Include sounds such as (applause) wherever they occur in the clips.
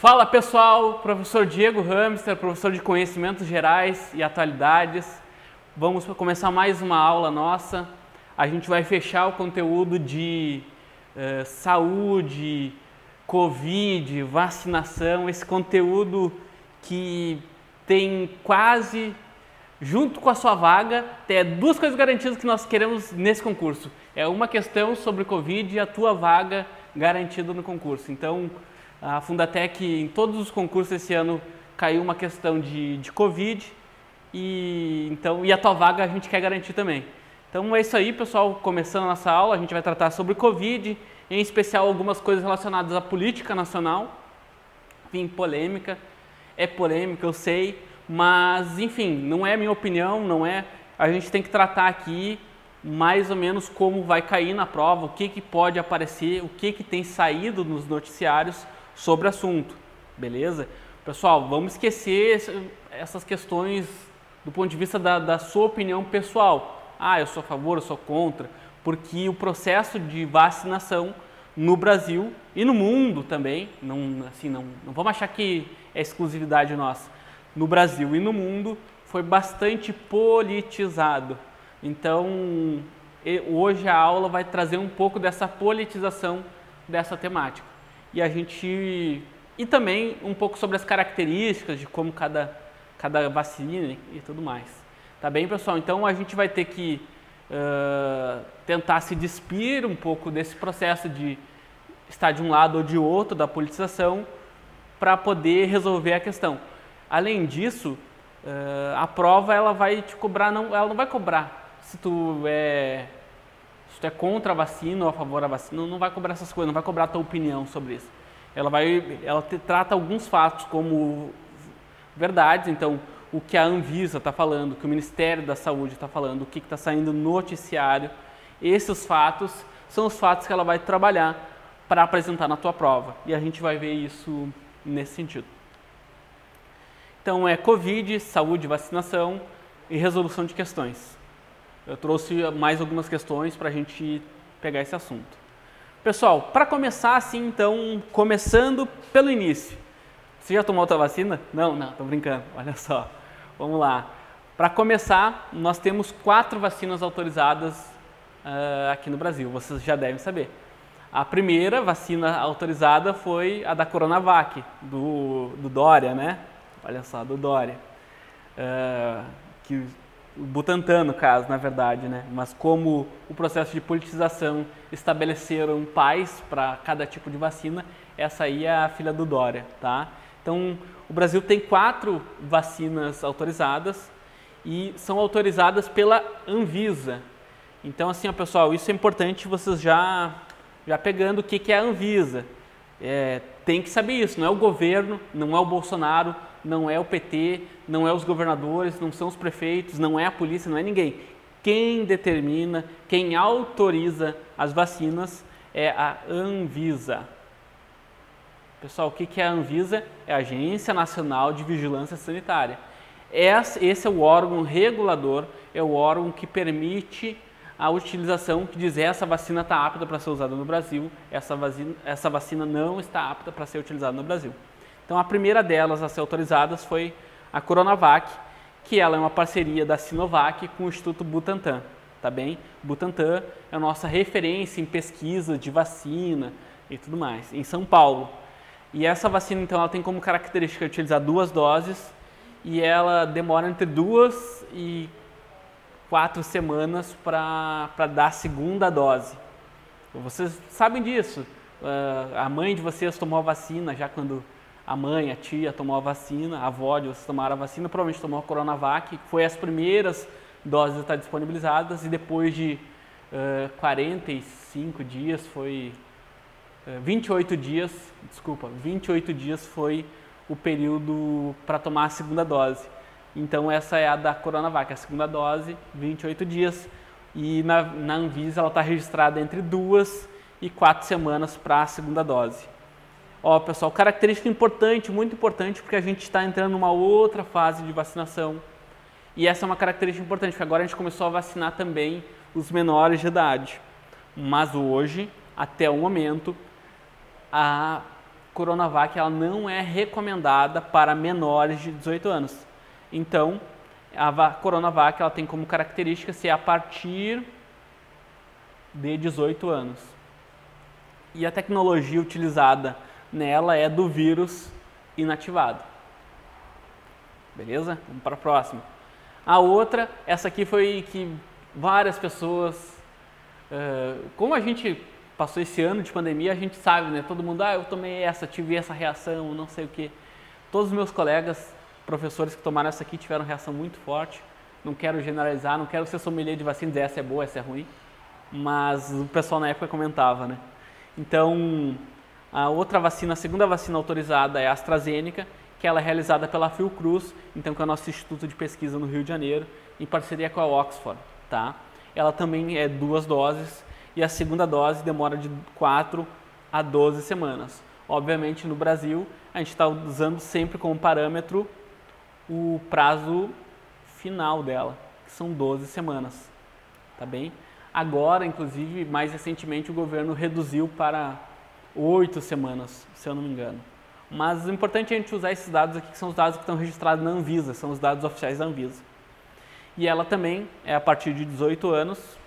Fala pessoal, professor Diego Hamster, professor de Conhecimentos Gerais e Atualidades. Vamos começar mais uma aula nossa. A gente vai fechar o conteúdo de uh, saúde, Covid, vacinação, esse conteúdo que tem quase, junto com a sua vaga, tem duas coisas garantidas que nós queremos nesse concurso. É uma questão sobre Covid e a tua vaga garantida no concurso. Então, a Fundatec, em todos os concursos esse ano, caiu uma questão de, de Covid e, então, e a tua vaga a gente quer garantir também. Então é isso aí, pessoal. Começando a nossa aula, a gente vai tratar sobre Covid, em especial algumas coisas relacionadas à política nacional. Enfim, polêmica. É polêmica, eu sei, mas enfim, não é minha opinião, não é. A gente tem que tratar aqui mais ou menos como vai cair na prova, o que, que pode aparecer, o que, que tem saído nos noticiários sobre o assunto, beleza? Pessoal, vamos esquecer essas questões do ponto de vista da, da sua opinião pessoal. Ah, eu sou a favor, eu sou contra, porque o processo de vacinação no Brasil e no mundo também, não, assim, não, não vamos achar que é exclusividade nossa, no Brasil e no mundo foi bastante politizado. Então, hoje a aula vai trazer um pouco dessa politização dessa temática e a gente e também um pouco sobre as características de como cada cada vacina e tudo mais. Tá bem, pessoal? Então a gente vai ter que uh, tentar se despir um pouco desse processo de estar de um lado ou de outro da politização para poder resolver a questão. Além disso, uh, a prova ela vai te cobrar, não, ela não vai cobrar se tu é tu é contra a vacina ou a favor da vacina, não vai cobrar essas coisas, não vai cobrar a tua opinião sobre isso. Ela vai, ela te, trata alguns fatos como verdades, então o que a Anvisa está falando, o que o Ministério da Saúde está falando, o que está saindo no noticiário, esses fatos são os fatos que ela vai trabalhar para apresentar na tua prova. E a gente vai ver isso nesse sentido. Então é Covid, saúde, vacinação e resolução de questões eu trouxe mais algumas questões para a gente pegar esse assunto. Pessoal, para começar assim, então, começando pelo início. Você já tomou a vacina? Não, não, tô brincando. (laughs) Olha só. Vamos lá. Para começar, nós temos quatro vacinas autorizadas uh, aqui no Brasil. Vocês já devem saber. A primeira vacina autorizada foi a da Coronavac, do, do Dória, né? Olha só, do Dória. Uh, que o Butantan, no caso, na verdade, né? Mas como o processo de politização estabeleceram pais para cada tipo de vacina, essa aí é a filha do Dória, tá? Então, o Brasil tem quatro vacinas autorizadas e são autorizadas pela Anvisa. Então, assim, ó, pessoal, isso é importante vocês já, já pegando o que, que é a Anvisa. É, tem que saber isso, não é o governo, não é o Bolsonaro, não é o PT, não é os governadores, não são os prefeitos, não é a polícia, não é ninguém. Quem determina, quem autoriza as vacinas é a Anvisa. Pessoal, o que é a Anvisa? É a Agência Nacional de Vigilância Sanitária. Esse é o órgão regulador, é o órgão que permite a utilização, que diz essa vacina está apta para ser usada no Brasil, essa vacina, essa vacina não está apta para ser utilizada no Brasil. Então a primeira delas a ser autorizadas foi a Coronavac, que ela é uma parceria da Sinovac com o Instituto Butantan, tá bem? Butantan é a nossa referência em pesquisa de vacina e tudo mais, em São Paulo. E essa vacina então ela tem como característica utilizar duas doses e ela demora entre duas e quatro semanas para dar a segunda dose. Vocês sabem disso. Uh, a mãe de vocês tomou a vacina já quando a mãe, a tia tomou a vacina, a avó de vocês tomaram a vacina, provavelmente tomou a Coronavac, foi as primeiras doses a estar disponibilizadas e depois de uh, 45 dias foi uh, 28 dias, desculpa, 28 dias foi o período para tomar a segunda dose. Então essa é a da Coronavac, a segunda dose, 28 dias e na, na Anvisa ela está registrada entre duas e quatro semanas para a segunda dose. Ó, pessoal, característica importante, muito importante, porque a gente está entrando numa outra fase de vacinação. E essa é uma característica importante, porque agora a gente começou a vacinar também os menores de idade. Mas hoje, até o momento, a, Coronavac ela não é recomendada para menores de 18 anos. Então, a Coronavac ela tem como característica ser a partir de 18 anos. E a tecnologia utilizada nela é do vírus inativado. Beleza? Vamos para a próxima. A outra, essa aqui foi que várias pessoas, uh, como a gente passou esse ano de pandemia, a gente sabe, né? Todo mundo, ah, eu tomei essa, tive essa reação, não sei o que. Todos os meus colegas, professores que tomaram essa aqui tiveram reação muito forte. Não quero generalizar, não quero ser sommelier de vacina dizer essa é boa, essa é ruim. Mas o pessoal na época comentava, né? Então, a outra vacina, a segunda vacina autorizada é a AstraZeneca, que ela é realizada pela Fiocruz, então que é o nosso instituto de pesquisa no Rio de Janeiro, em parceria com a Oxford, tá? Ela também é duas doses e a segunda dose demora de 4 a 12 semanas. Obviamente, no Brasil, a gente está usando sempre como parâmetro o prazo final dela, que são 12 semanas, tá bem? Agora, inclusive, mais recentemente, o governo reduziu para 8 semanas, se eu não me engano. Mas o importante é a gente usar esses dados aqui, que são os dados que estão registrados na Anvisa, são os dados oficiais da Anvisa. E ela também é a partir de 18 anos,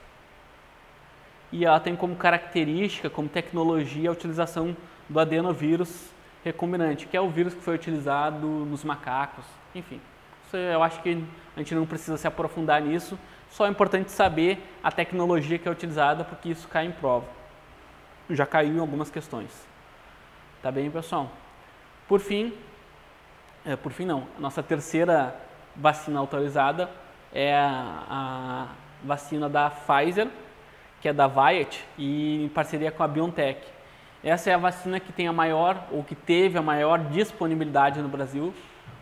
e ela tem como característica, como tecnologia, a utilização do adenovírus recombinante, que é o vírus que foi utilizado nos macacos, enfim. Eu acho que a gente não precisa se aprofundar nisso, só é importante saber a tecnologia que é utilizada, porque isso cai em prova. Já caiu em algumas questões. Tá bem, pessoal? Por fim, é, por fim não, nossa terceira vacina autorizada é a, a vacina da Pfizer, que é da Viet, e em parceria com a BioNTech. Essa é a vacina que tem a maior, ou que teve a maior disponibilidade no Brasil.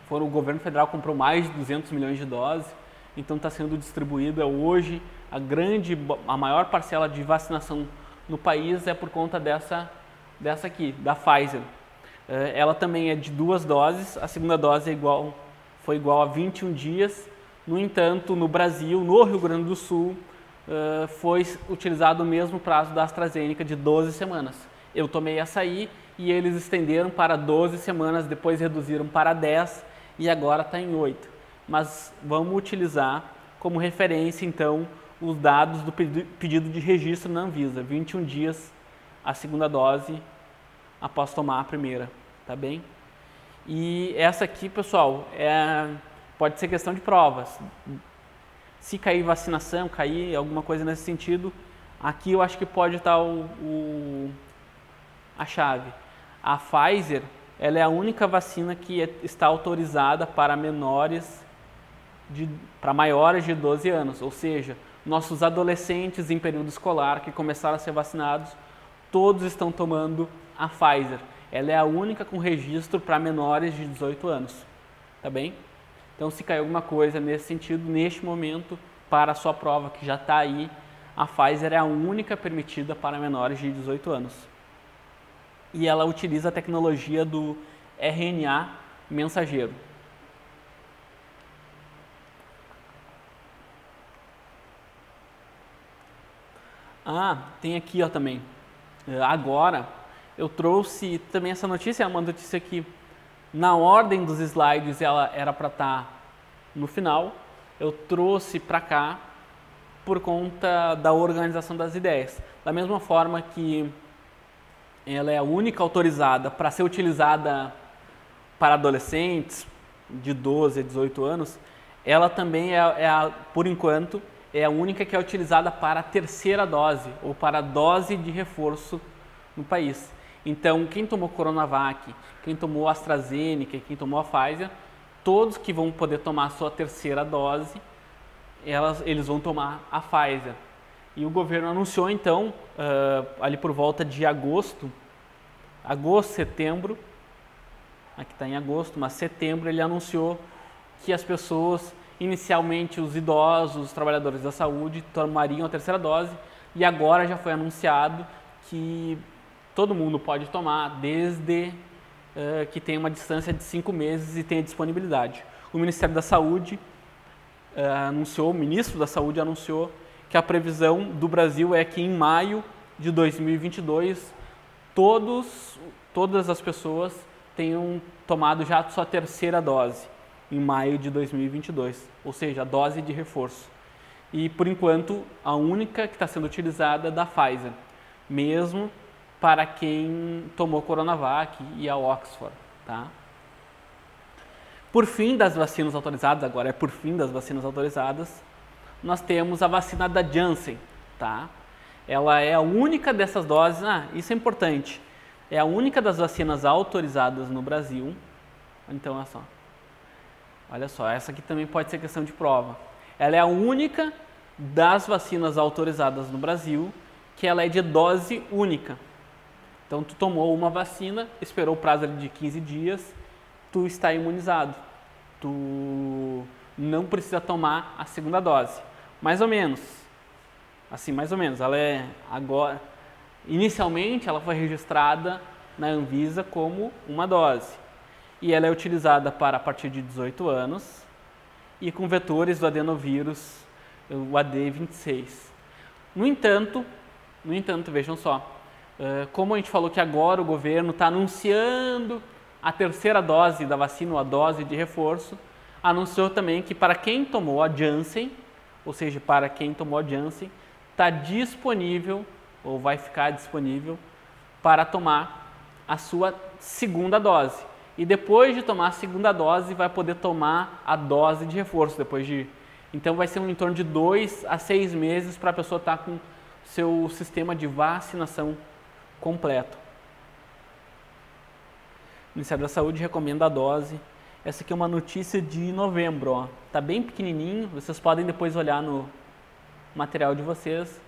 Foram, o governo federal comprou mais de 200 milhões de doses, então está sendo distribuída hoje. A grande, a maior parcela de vacinação no país é por conta dessa, dessa aqui, da Pfizer. Eh, ela também é de duas doses, a segunda dose é igual, foi igual a 21 dias. No entanto, no Brasil, no Rio Grande do Sul, eh, foi utilizado o mesmo prazo da AstraZeneca de 12 semanas. Eu tomei essa aí e eles estenderam para 12 semanas, depois reduziram para 10 e agora está em 8. Mas vamos utilizar como referência, então, os dados do pedido de registro na Anvisa, 21 dias a segunda dose após tomar a primeira tá bem? E essa aqui, pessoal, é, pode ser questão de provas. Se cair vacinação, cair alguma coisa nesse sentido, aqui eu acho que pode estar o, o a chave. A Pfizer, ela é a única vacina que é, está autorizada para menores de, para maiores de 12 anos, ou seja, nossos adolescentes em período escolar que começaram a ser vacinados, todos estão tomando a Pfizer ela é a única com registro para menores de 18 anos, tá bem? Então, se cair alguma coisa nesse sentido, neste momento, para a sua prova que já está aí, a Pfizer é a única permitida para menores de 18 anos. E ela utiliza a tecnologia do RNA mensageiro. Ah, tem aqui ó, também. Agora, eu trouxe também essa notícia, é uma notícia que na ordem dos slides ela era para estar tá no final. Eu trouxe para cá por conta da organização das ideias. Da mesma forma que ela é a única autorizada para ser utilizada para adolescentes de 12 a 18 anos, ela também é, é a, por enquanto, é a única que é utilizada para a terceira dose ou para a dose de reforço no país. Então, quem tomou Coronavac, quem tomou AstraZeneca, quem tomou a Pfizer, todos que vão poder tomar a sua terceira dose, elas, eles vão tomar a Pfizer. E o governo anunciou então, uh, ali por volta de agosto, agosto, setembro, aqui está em agosto, mas setembro ele anunciou que as pessoas, inicialmente os idosos, os trabalhadores da saúde, tomariam a terceira dose, e agora já foi anunciado que todo mundo pode tomar, desde uh, que tenha uma distância de cinco meses e tenha disponibilidade. O Ministério da Saúde uh, anunciou, o ministro da Saúde anunciou que a previsão do Brasil é que em maio de 2022 todos todas as pessoas tenham tomado já a sua terceira dose em maio de 2022, ou seja, a dose de reforço. E por enquanto, a única que está sendo utilizada é da Pfizer, mesmo para quem tomou Coronavac e a Oxford, tá? Por fim das vacinas autorizadas, agora é por fim das vacinas autorizadas, nós temos a vacina da Janssen, tá? Ela é a única dessas doses, ah, isso é importante, é a única das vacinas autorizadas no Brasil. Então, olha só. Olha só, essa aqui também pode ser questão de prova. Ela é a única das vacinas autorizadas no Brasil que ela é de dose única. Então, tu tomou uma vacina, esperou o prazo de 15 dias, tu está imunizado. Tu não precisa tomar a segunda dose. Mais ou menos. Assim, mais ou menos. Ela é agora. Inicialmente, ela foi registrada na Anvisa como uma dose. E ela é utilizada para a partir de 18 anos e com vetores do adenovírus, o AD26. No entanto, no entanto, vejam só, como a gente falou que agora o governo está anunciando a terceira dose da vacina, ou a dose de reforço, anunciou também que para quem tomou a Janssen, ou seja, para quem tomou a Janssen, está disponível, ou vai ficar disponível, para tomar a sua segunda dose. E depois de tomar a segunda dose, vai poder tomar a dose de reforço, depois de... Então vai ser um em torno de dois a seis meses para a pessoa estar tá com seu sistema de vacinação completo. O Ministério da Saúde recomenda a dose. Essa aqui é uma notícia de novembro, ó. Tá bem pequenininho, vocês podem depois olhar no material de vocês.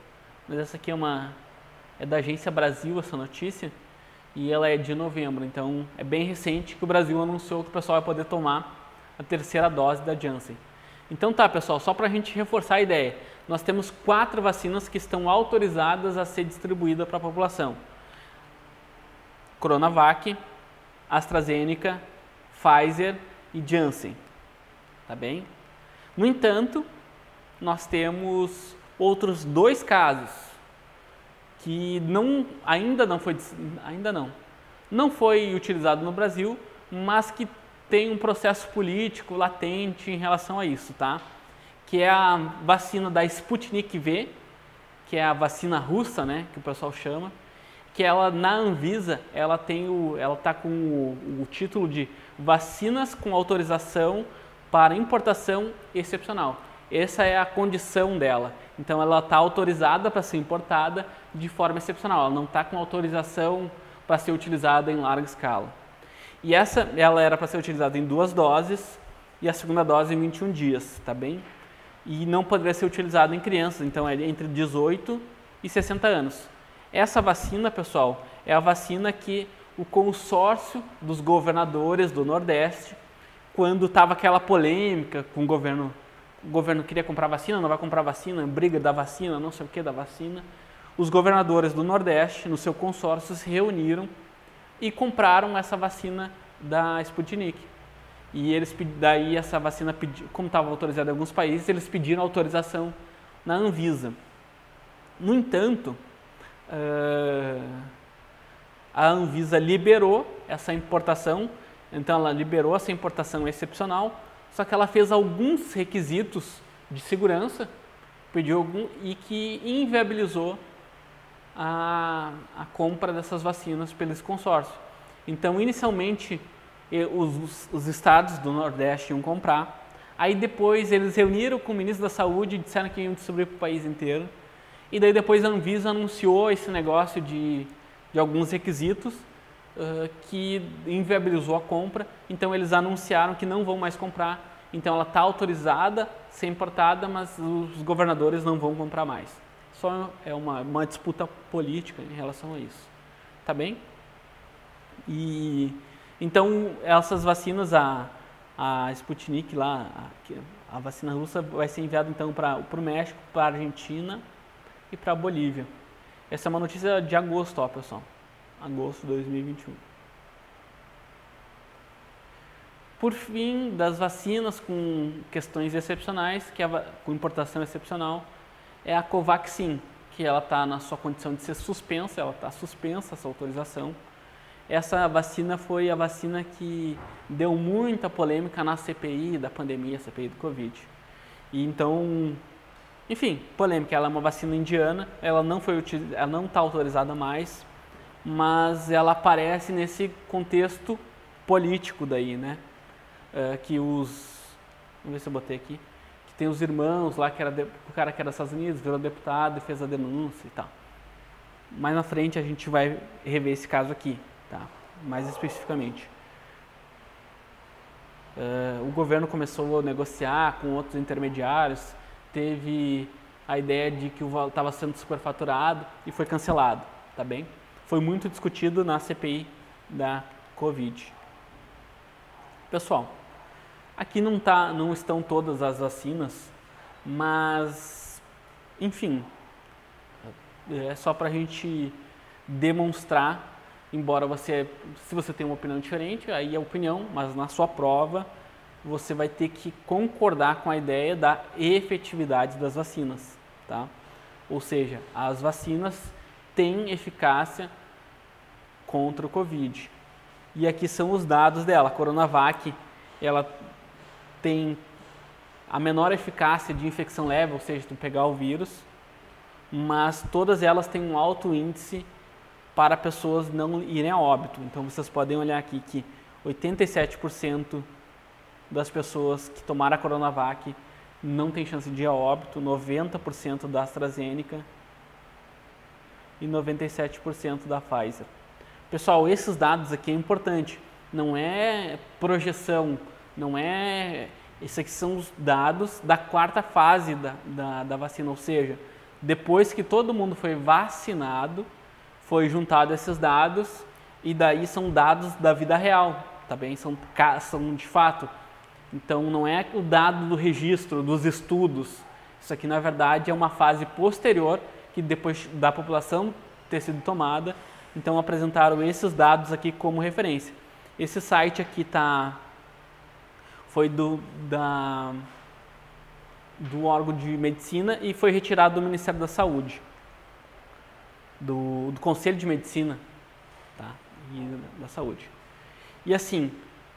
Mas essa aqui é uma é da Agência Brasil essa notícia e ela é de novembro, então é bem recente que o Brasil anunciou que o pessoal vai poder tomar a terceira dose da Janssen. Então tá, pessoal, só para a gente reforçar a ideia, nós temos quatro vacinas que estão autorizadas a ser distribuídas para a população. Coronavac, AstraZeneca, Pfizer e Janssen. Tá bem? No entanto, nós temos outros dois casos que não, ainda não foi ainda não não foi utilizado no Brasil, mas que tem um processo político latente em relação a isso, tá? Que é a vacina da Sputnik V, que é a vacina russa, né, que o pessoal chama, que ela na Anvisa ela tem o, ela está com o, o, título de vacinas com autorização para importação excepcional. Essa é a condição dela. Então ela está autorizada para ser importada de forma excepcional. Ela não está com autorização para ser utilizada em larga escala. E essa ela era para ser utilizada em duas doses e a segunda dose em 21 dias, tá bem? E não poderia ser utilizada em crianças, então é entre 18 e 60 anos. Essa vacina, pessoal, é a vacina que o consórcio dos governadores do Nordeste, quando estava aquela polêmica com o governo, o governo queria comprar vacina, não vai comprar vacina, briga da vacina, não sei o que da vacina, os governadores do Nordeste, no seu consórcio, se reuniram e compraram essa vacina da Sputnik. E eles daí essa vacina, como estava autorizada em alguns países, eles pediram autorização na Anvisa. No entanto, uh, a Anvisa liberou essa importação, então ela liberou essa importação excepcional, só que ela fez alguns requisitos de segurança, pediu algum e que inviabilizou a, a compra dessas vacinas pelo consórcio. Então, inicialmente, os, os estados do Nordeste iam comprar, aí depois eles reuniram com o ministro da Saúde e disseram que iam distribuir para o país inteiro. E daí depois a Anvisa anunciou esse negócio de, de alguns requisitos que inviabilizou a compra. Então eles anunciaram que não vão mais comprar. Então ela está autorizada, ser importada, mas os governadores não vão comprar mais. Só é uma, uma disputa política em relação a isso. Tá bem? E então essas vacinas, a, a Sputnik lá, a, a vacina russa vai ser enviada então para o México, para a Argentina e para a Bolívia. Essa é uma notícia de agosto, ó, pessoal. Agosto de 2021. Por fim, das vacinas com questões excepcionais, que é com importação excepcional, é a Covaxin, que ela está na sua condição de ser suspensa, ela está suspensa essa autorização. essa vacina foi a vacina que deu muita polêmica na CPI da pandemia, CPI do Covid. E então, enfim, polêmica. Ela é uma vacina indiana, ela não foi ela não está autorizada mais, mas ela aparece nesse contexto político daí, né? Uh, que os, vamos ver se eu botei aqui, que tem os irmãos lá que era de, o cara que era dos Estados Unidos virou deputado e fez a denúncia e tal. Mais na frente a gente vai rever esse caso aqui, tá? Mais especificamente. Uh, o governo começou a negociar com outros intermediários, teve a ideia de que o estava sendo superfaturado e foi cancelado, tá bem? Foi muito discutido na CPI da Covid. Pessoal, aqui não, tá, não estão todas as vacinas, mas, enfim, é só para a gente demonstrar embora você, se você tem uma opinião diferente, aí é opinião, mas na sua prova você vai ter que concordar com a ideia da efetividade das vacinas, tá? Ou seja, as vacinas têm eficácia contra o Covid. E aqui são os dados dela. A Coronavac, ela tem a menor eficácia de infecção leve, ou seja, tu pegar o vírus, mas todas elas têm um alto índice para pessoas não irem a óbito. Então vocês podem olhar aqui que 87% das pessoas que tomaram a Coronavac não tem chance de ir a óbito, 90% da AstraZeneca e 97% da Pfizer. Pessoal, esses dados aqui é importante, não é projeção, não é. Esses aqui são os dados da quarta fase da, da, da vacina, ou seja, depois que todo mundo foi vacinado, foi juntado esses dados e daí são dados da vida real, tá bem? São, são de fato. Então não é o dado do registro, dos estudos. Isso aqui na verdade é uma fase posterior que depois da população ter sido tomada, então apresentaram esses dados aqui como referência. Esse site aqui tá foi do da do órgão de medicina e foi retirado do Ministério da Saúde do, do Conselho de Medicina tá? e da Saúde. E assim,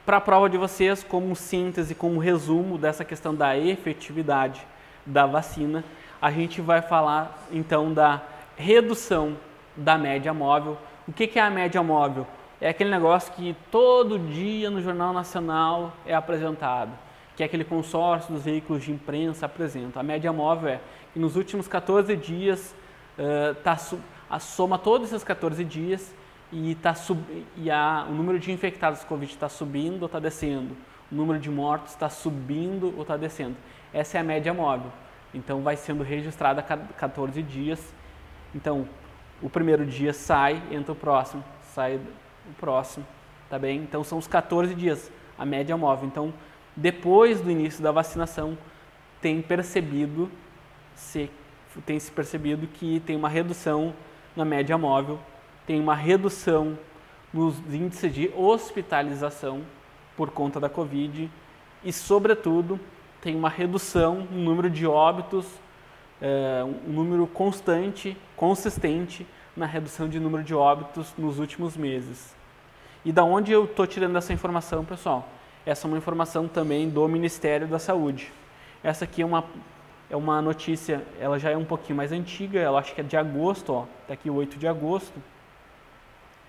para a prova de vocês, como síntese, como resumo dessa questão da efetividade da vacina, a gente vai falar então da redução da média móvel. O que, é a média móvel? É aquele negócio que todo dia no Jornal Nacional é apresentado, que é aquele consórcio dos veículos de imprensa apresenta. A média móvel é que nos últimos 14 dias está uh, a soma todos esses 14 dias e, tá sub, e a, o número de infectados com Covid está subindo ou está descendo, o número de mortos está subindo ou está descendo. Essa é a média móvel. Então vai sendo registrada a cada 14 dias. Então o primeiro dia sai, entra o próximo, sai o próximo, tá bem? Então são os 14 dias, a média móvel. Então depois do início da vacinação tem percebido se tem se percebido que tem uma redução na média móvel, tem uma redução nos índices de hospitalização por conta da Covid e, sobretudo, tem uma redução no número de óbitos, é, um número constante, consistente na redução de número de óbitos nos últimos meses. E da onde eu estou tirando essa informação, pessoal? Essa é uma informação também do Ministério da Saúde. Essa aqui é uma é uma notícia, ela já é um pouquinho mais antiga, ela acho que é de agosto, ó, tá aqui 8 de agosto.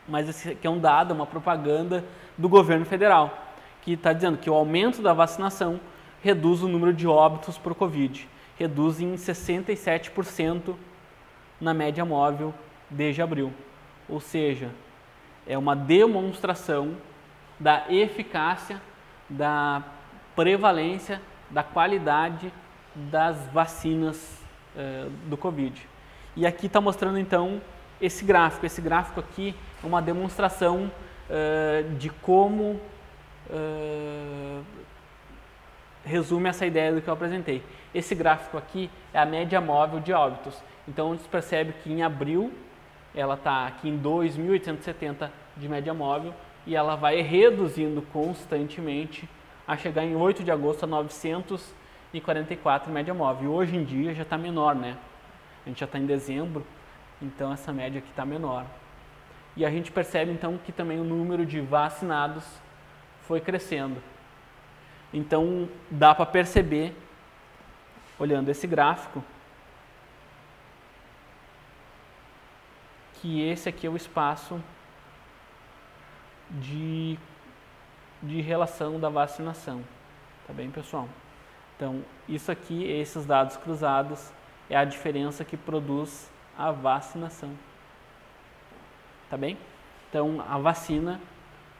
Mas esse aqui é um dado, uma propaganda do governo federal, que está dizendo que o aumento da vacinação reduz o número de óbitos por Covid, reduz em 67% na média móvel desde abril. Ou seja, é uma demonstração da eficácia, da prevalência, da qualidade das vacinas uh, do Covid. E aqui está mostrando então esse gráfico. Esse gráfico aqui é uma demonstração uh, de como uh, resume essa ideia do que eu apresentei. Esse gráfico aqui é a média móvel de óbitos. Então, a gente percebe que em abril ela está aqui em 2.870 de média móvel e ela vai reduzindo constantemente a chegar em 8 de agosto a 900 e 44 média móvel. Hoje em dia já está menor, né? A gente já está em dezembro, então essa média aqui está menor. e a gente percebe então que também o número de vacinados foi crescendo. Então dá para perceber, olhando esse gráfico, que esse aqui é o espaço de, de relação da vacinação. Tá bem, pessoal? Então, isso aqui, esses dados cruzados, é a diferença que produz a vacinação. Tá bem? Então, a vacina,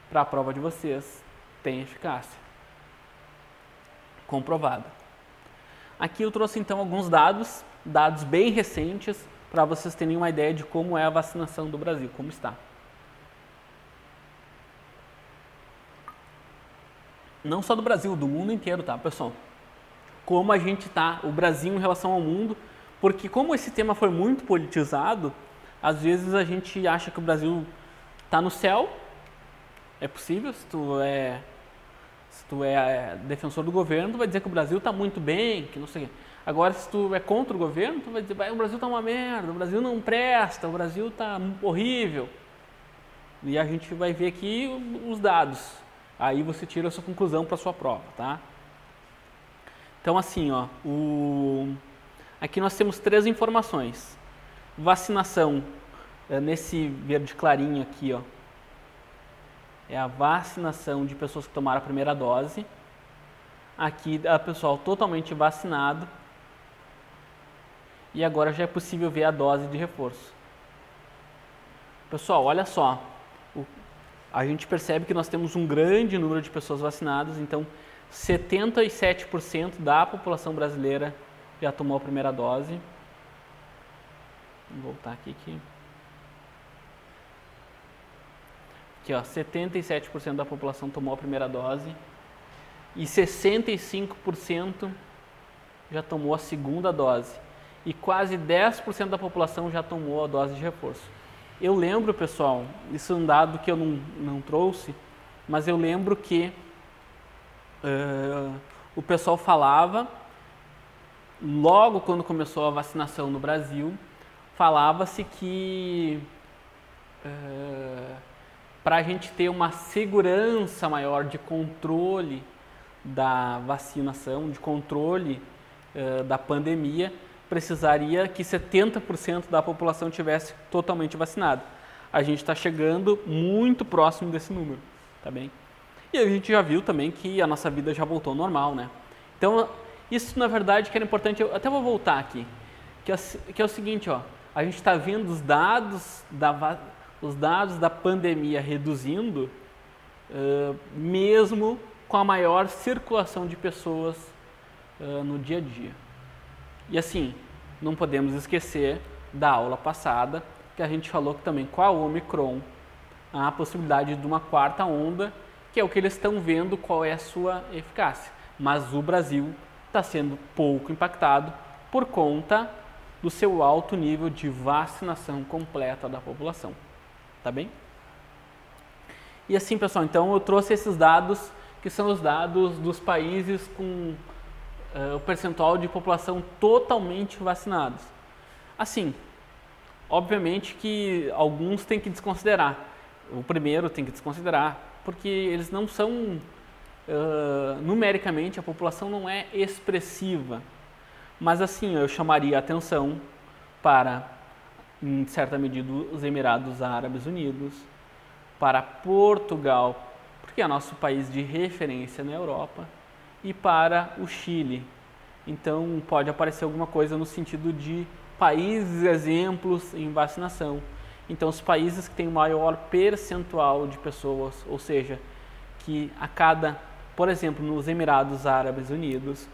para a prova de vocês, tem eficácia. Comprovada. Aqui eu trouxe então alguns dados, dados bem recentes, para vocês terem uma ideia de como é a vacinação do Brasil, como está. Não só do Brasil, do mundo inteiro, tá, pessoal? Como a gente está, o Brasil em relação ao mundo, porque como esse tema foi muito politizado, às vezes a gente acha que o Brasil está no céu. É possível, se tu é, se tu é, é defensor do governo, tu vai dizer que o Brasil está muito bem, que não sei. Agora, se tu é contra o governo, tu vai dizer, o Brasil está uma merda, o Brasil não presta, o Brasil está horrível. E a gente vai ver aqui os dados. Aí você tira a sua conclusão para a sua prova, tá? Então, assim, ó, o... aqui nós temos três informações. Vacinação, é nesse verde clarinho aqui, ó, é a vacinação de pessoas que tomaram a primeira dose. Aqui o pessoal totalmente vacinado e agora já é possível ver a dose de reforço. Pessoal, olha só, o, a gente percebe que nós temos um grande número de pessoas vacinadas, então 77% da população brasileira já tomou a primeira dose. Vou voltar aqui que Aqui, ó, 77% da população tomou a primeira dose e 65% já tomou a segunda dose e quase 10% da população já tomou a dose de reforço. Eu lembro, pessoal, isso é um dado que eu não, não trouxe, mas eu lembro que uh, o pessoal falava, logo quando começou a vacinação no Brasil, falava-se que uh, para a gente ter uma segurança maior de controle da vacinação, de controle uh, da pandemia, precisaria que 70% da população tivesse totalmente vacinado. A gente está chegando muito próximo desse número, tá bem? E a gente já viu também que a nossa vida já voltou ao normal, né? Então, isso na verdade que era importante, eu até vou voltar aqui, que é, que é o seguinte, ó, a gente está vendo os dados da, os dados da pandemia reduzindo, uh, mesmo com a maior circulação de pessoas uh, no dia a dia. E assim, não podemos esquecer da aula passada, que a gente falou que também com a Omicron há a possibilidade de uma quarta onda, que é o que eles estão vendo qual é a sua eficácia. Mas o Brasil está sendo pouco impactado por conta do seu alto nível de vacinação completa da população. Tá bem? E assim, pessoal, então eu trouxe esses dados que são os dados dos países com uh, o percentual de população totalmente vacinados. Assim, obviamente que alguns têm que desconsiderar. O primeiro tem que desconsiderar, porque eles não são, uh, numericamente, a população não é expressiva. Mas assim, eu chamaria a atenção para, em certa medida, os Emirados Árabes Unidos, para Portugal, porque é nosso país de referência na Europa, e para o Chile. Então pode aparecer alguma coisa no sentido de países exemplos em vacinação. Então os países que têm maior percentual de pessoas, ou seja, que a cada, por exemplo, nos Emirados Árabes Unidos,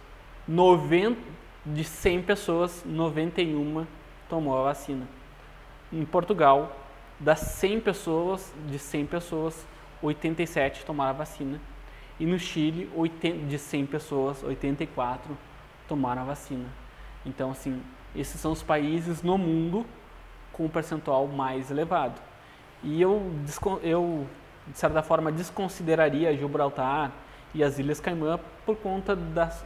90, de 100 pessoas, 91 tomou a vacina. Em Portugal, das 100 pessoas, de 100 pessoas, 87 tomaram a vacina. E no Chile, de 100 pessoas, 84 tomaram a vacina. Então, assim, esses são os países no mundo com o percentual mais elevado. E eu, eu de certa forma, desconsideraria Gibraltar e as Ilhas Caimã por conta das,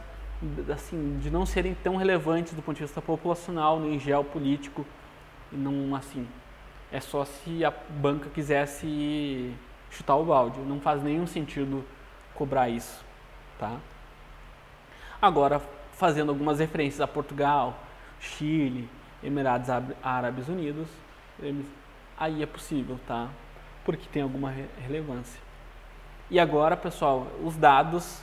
assim, de não serem tão relevantes do ponto de vista populacional nem geopolítico. E não, assim, é só se a banca quisesse chutar o balde. Não faz nenhum sentido cobrar isso, tá? Agora, fazendo algumas referências a Portugal, Chile, Emirados Árabes Unidos, aí é possível, tá? Porque tem alguma relevância. E agora, pessoal, os dados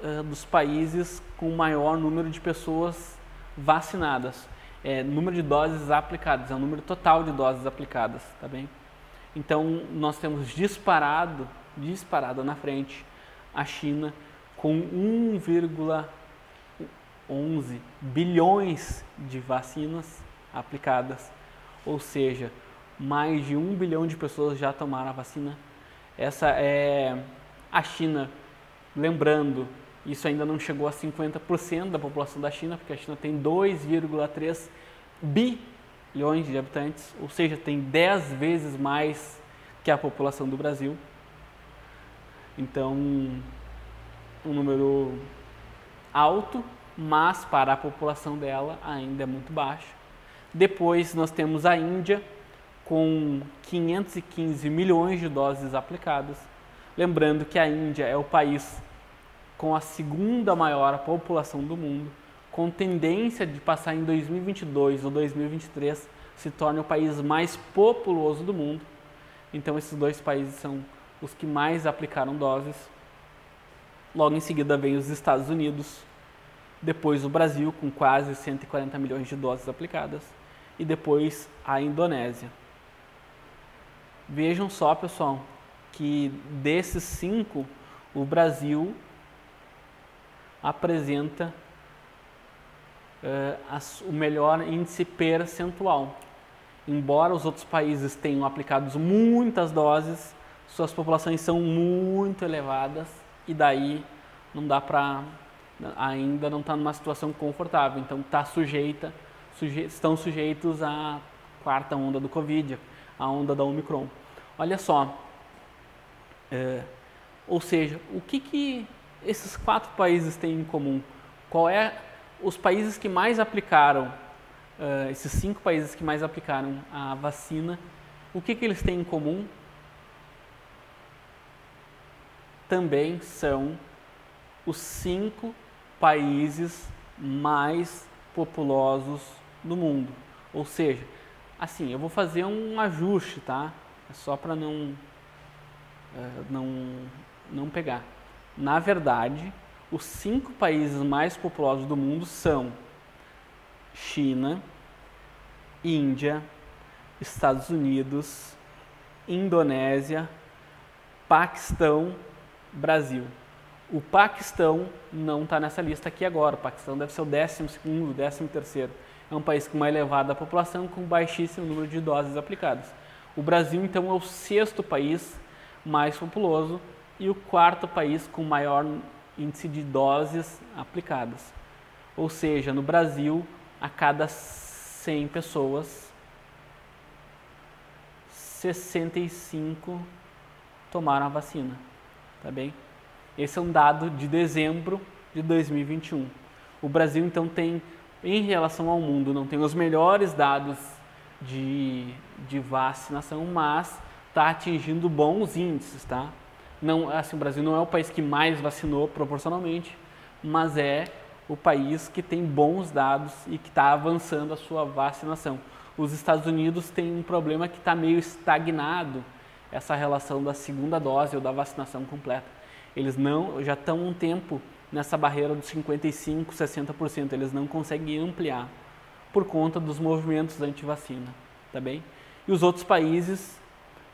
uh, dos países com maior número de pessoas vacinadas. É, número de doses aplicadas, é o número total de doses aplicadas, tá bem? Então, nós temos disparado, disparado na frente a China com 1,11 bilhões de vacinas aplicadas, ou seja, mais de um bilhão de pessoas já tomaram a vacina. Essa é a China, lembrando, isso ainda não chegou a 50% da população da China, porque a China tem 2,3 bilhões de habitantes, ou seja, tem 10 vezes mais que a população do Brasil. Então, um número alto, mas para a população dela ainda é muito baixo. Depois nós temos a Índia com 515 milhões de doses aplicadas. Lembrando que a Índia é o país com a segunda maior população do mundo, com tendência de passar em 2022 ou 2023 se torne o país mais populoso do mundo. Então esses dois países são os que mais aplicaram doses. Logo em seguida vem os Estados Unidos, depois o Brasil com quase 140 milhões de doses aplicadas e depois a Indonésia. Vejam só, pessoal, que desses cinco, o Brasil apresenta uh, as, o melhor índice percentual. Embora os outros países tenham aplicado muitas doses, suas populações são muito elevadas e daí não dá para ainda não está numa situação confortável. Então está sujeita, suje, estão sujeitos à quarta onda do Covid, a onda da Omicron. Olha só, é, ou seja, o que, que esses quatro países têm em comum? Qual é os países que mais aplicaram, uh, esses cinco países que mais aplicaram a vacina, o que, que eles têm em comum? Também são os cinco países mais populosos do mundo. Ou seja, assim, eu vou fazer um ajuste, tá? É só para não, é, não, não pegar. Na verdade, os cinco países mais populosos do mundo são China, Índia, Estados Unidos, Indonésia, Paquistão, Brasil. O Paquistão não está nessa lista aqui agora. O Paquistão deve ser o décimo segundo, décimo terceiro. É um país com uma elevada população com baixíssimo número de doses aplicadas. O Brasil, então, é o sexto país mais populoso e o quarto país com maior índice de doses aplicadas. Ou seja, no Brasil, a cada 100 pessoas, 65 tomaram a vacina. Tá bem? Esse é um dado de dezembro de 2021. O Brasil, então, tem, em relação ao mundo, não tem os melhores dados de, de vacinação, mas está atingindo bons índices, tá? Não, assim, o Brasil não é o país que mais vacinou proporcionalmente, mas é o país que tem bons dados e que está avançando a sua vacinação. Os Estados Unidos têm um problema que está meio estagnado essa relação da segunda dose ou da vacinação completa. Eles não já estão um tempo nessa barreira dos 55, 60%, eles não conseguem ampliar por conta dos movimentos anti-vacina, tá bem? E os outros países,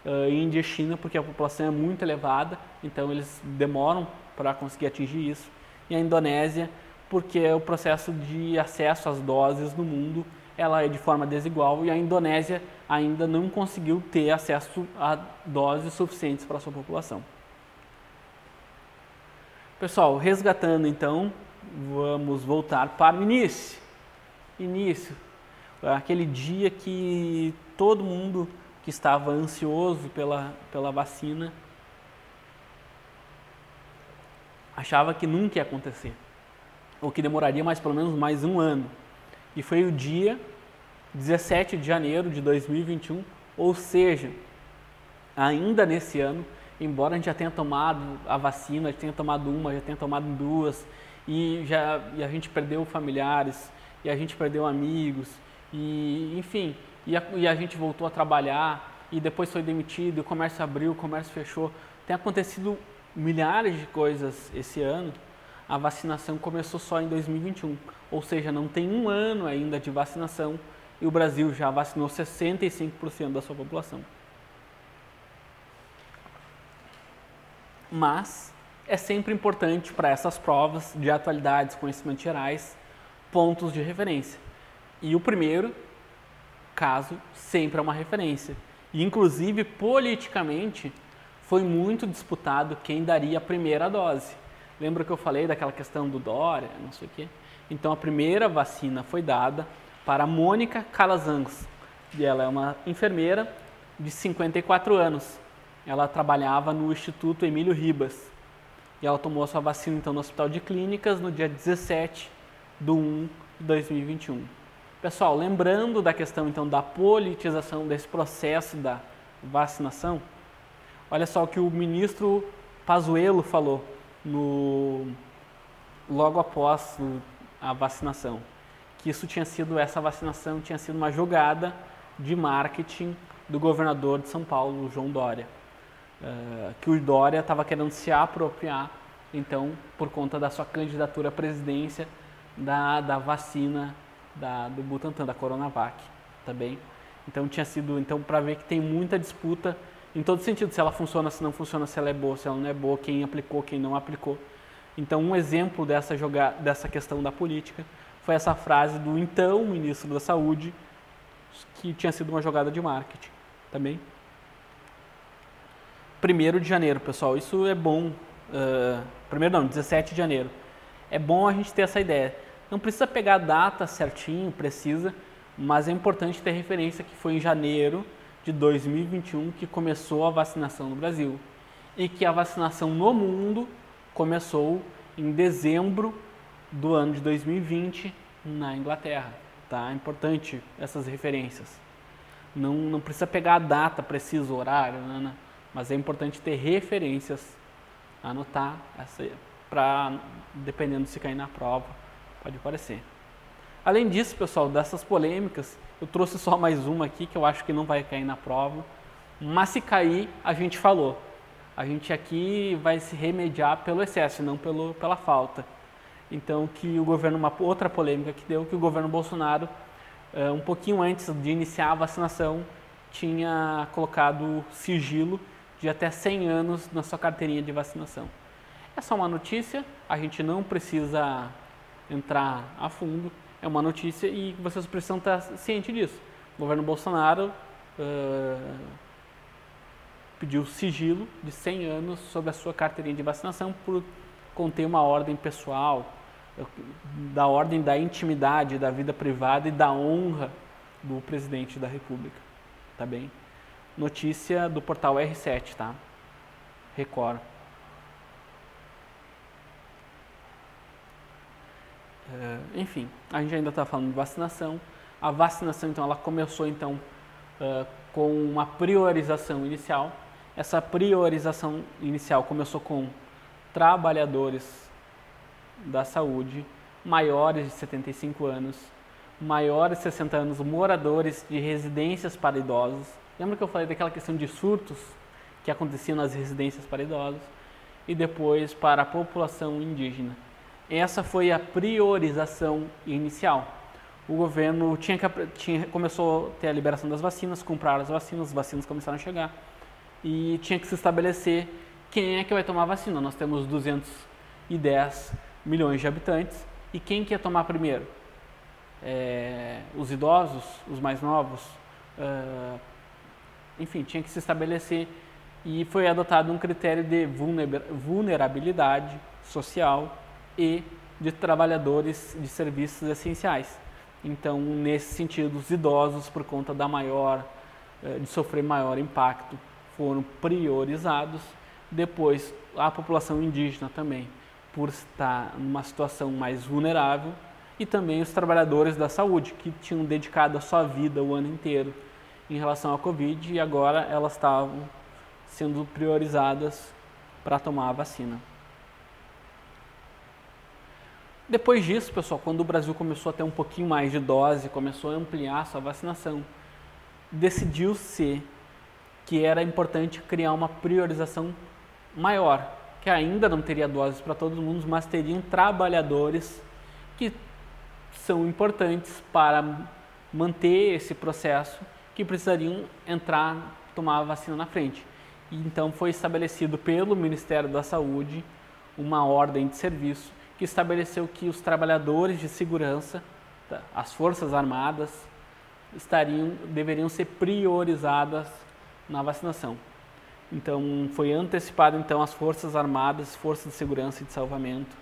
uh, Índia e China, porque a população é muito elevada, então eles demoram para conseguir atingir isso. E a Indonésia, porque o processo de acesso às doses no mundo ela é de forma desigual e a Indonésia ainda não conseguiu ter acesso a doses suficientes para a sua população. Pessoal, resgatando então, vamos voltar para o início início, aquele dia que todo mundo que estava ansioso pela, pela vacina achava que nunca ia acontecer, ou que demoraria mais pelo menos mais um ano. E foi o dia 17 de janeiro de 2021, Ou seja, ainda nesse ano, embora a gente já tenha tomado a vacina, já tenha tomado uma, já tenha tomado duas, e, já, e a gente perdeu familiares, e a gente perdeu amigos, e enfim, e a, e a gente voltou a trabalhar, e depois foi demitido, e o comércio abriu, o comércio fechou. Tem acontecido milhares de coisas esse ano. A vacinação começou só em 2021, ou seja, não tem um ano ainda de vacinação e o Brasil já vacinou 65% da sua população. Mas é sempre importante para essas provas de atualidades, conhecimentos gerais, pontos de referência. E o primeiro caso sempre é uma referência. E, inclusive, politicamente, foi muito disputado quem daria a primeira dose. Lembra que eu falei daquela questão do Dória, não sei o quê? Então, a primeira vacina foi dada para Mônica Calazans. E ela é uma enfermeira de 54 anos. Ela trabalhava no Instituto Emílio Ribas. E ela tomou a sua vacina então no Hospital de Clínicas no dia 17 de 1 de 2021. Pessoal, lembrando da questão então da politização desse processo da vacinação, olha só o que o ministro Pazuello falou no logo após a vacinação, que isso tinha sido essa vacinação tinha sido uma jogada de marketing do governador de São Paulo, João Dória, uh, que o Dória estava querendo se apropriar, então, por conta da sua candidatura à presidência da, da vacina da, do Butantan, da Coronavac, tá bem? Então tinha sido, então para ver que tem muita disputa em todo sentido, se ela funciona, se não funciona, se ela é boa, se ela não é boa, quem aplicou, quem não aplicou. Então um exemplo dessa jogar, dessa questão da política foi essa frase do então ministro da Saúde, que tinha sido uma jogada de marketing. Tá primeiro de janeiro, pessoal, isso é bom. Uh, primeiro não, 17 de janeiro. É bom a gente ter essa ideia não precisa pegar a data certinho, precisa, mas é importante ter referência que foi em janeiro de 2021 que começou a vacinação no Brasil e que a vacinação no mundo começou em dezembro do ano de 2020 na Inglaterra. Tá? É importante essas referências. Não, não precisa pegar a data precisa, o horário, né, né? mas é importante ter referências, anotar para, dependendo se cair na prova, Pode parecer. Além disso, pessoal, dessas polêmicas, eu trouxe só mais uma aqui que eu acho que não vai cair na prova. Mas se cair, a gente falou. A gente aqui vai se remediar pelo excesso, não pelo, pela falta. Então, que o governo, uma outra polêmica que deu, que o governo Bolsonaro, uh, um pouquinho antes de iniciar a vacinação, tinha colocado sigilo de até 100 anos na sua carteirinha de vacinação. É só uma notícia, a gente não precisa entrar a fundo, é uma notícia e vocês precisam estar cientes disso. O governo Bolsonaro uh, pediu sigilo de 100 anos sobre a sua carteirinha de vacinação por conter uma ordem pessoal, da ordem da intimidade, da vida privada e da honra do presidente da República. Tá bem? Notícia do portal R7, tá? Record. É, enfim, a gente ainda está falando de vacinação. A vacinação, então, ela começou então uh, com uma priorização inicial. Essa priorização inicial começou com trabalhadores da saúde maiores de 75 anos, maiores de 60 anos, moradores de residências para idosos. Lembra que eu falei daquela questão de surtos que aconteciam nas residências para idosos? E depois para a população indígena. Essa foi a priorização inicial. O governo tinha que, tinha, começou a ter a liberação das vacinas, comprar as vacinas, as vacinas começaram a chegar e tinha que se estabelecer quem é que vai tomar a vacina. Nós temos 210 milhões de habitantes e quem que ia tomar primeiro? É, os idosos, os mais novos, uh, enfim, tinha que se estabelecer e foi adotado um critério de vulnerabilidade social e de trabalhadores de serviços essenciais. Então, nesse sentido, os idosos, por conta da maior, eh, de sofrer maior impacto, foram priorizados. Depois, a população indígena também, por estar numa situação mais vulnerável, e também os trabalhadores da saúde, que tinham dedicado a sua vida o ano inteiro em relação à Covid e agora elas estavam sendo priorizadas para tomar a vacina. Depois disso, pessoal, quando o Brasil começou a ter um pouquinho mais de dose, começou a ampliar sua vacinação, decidiu-se que era importante criar uma priorização maior, que ainda não teria doses para todo mundo, mas teriam trabalhadores que são importantes para manter esse processo, que precisariam entrar, tomar a vacina na frente. E então foi estabelecido pelo Ministério da Saúde uma ordem de serviço que estabeleceu que os trabalhadores de segurança, tá, as forças armadas, estariam deveriam ser priorizadas na vacinação. Então foi antecipado então as forças armadas, forças de segurança e de salvamento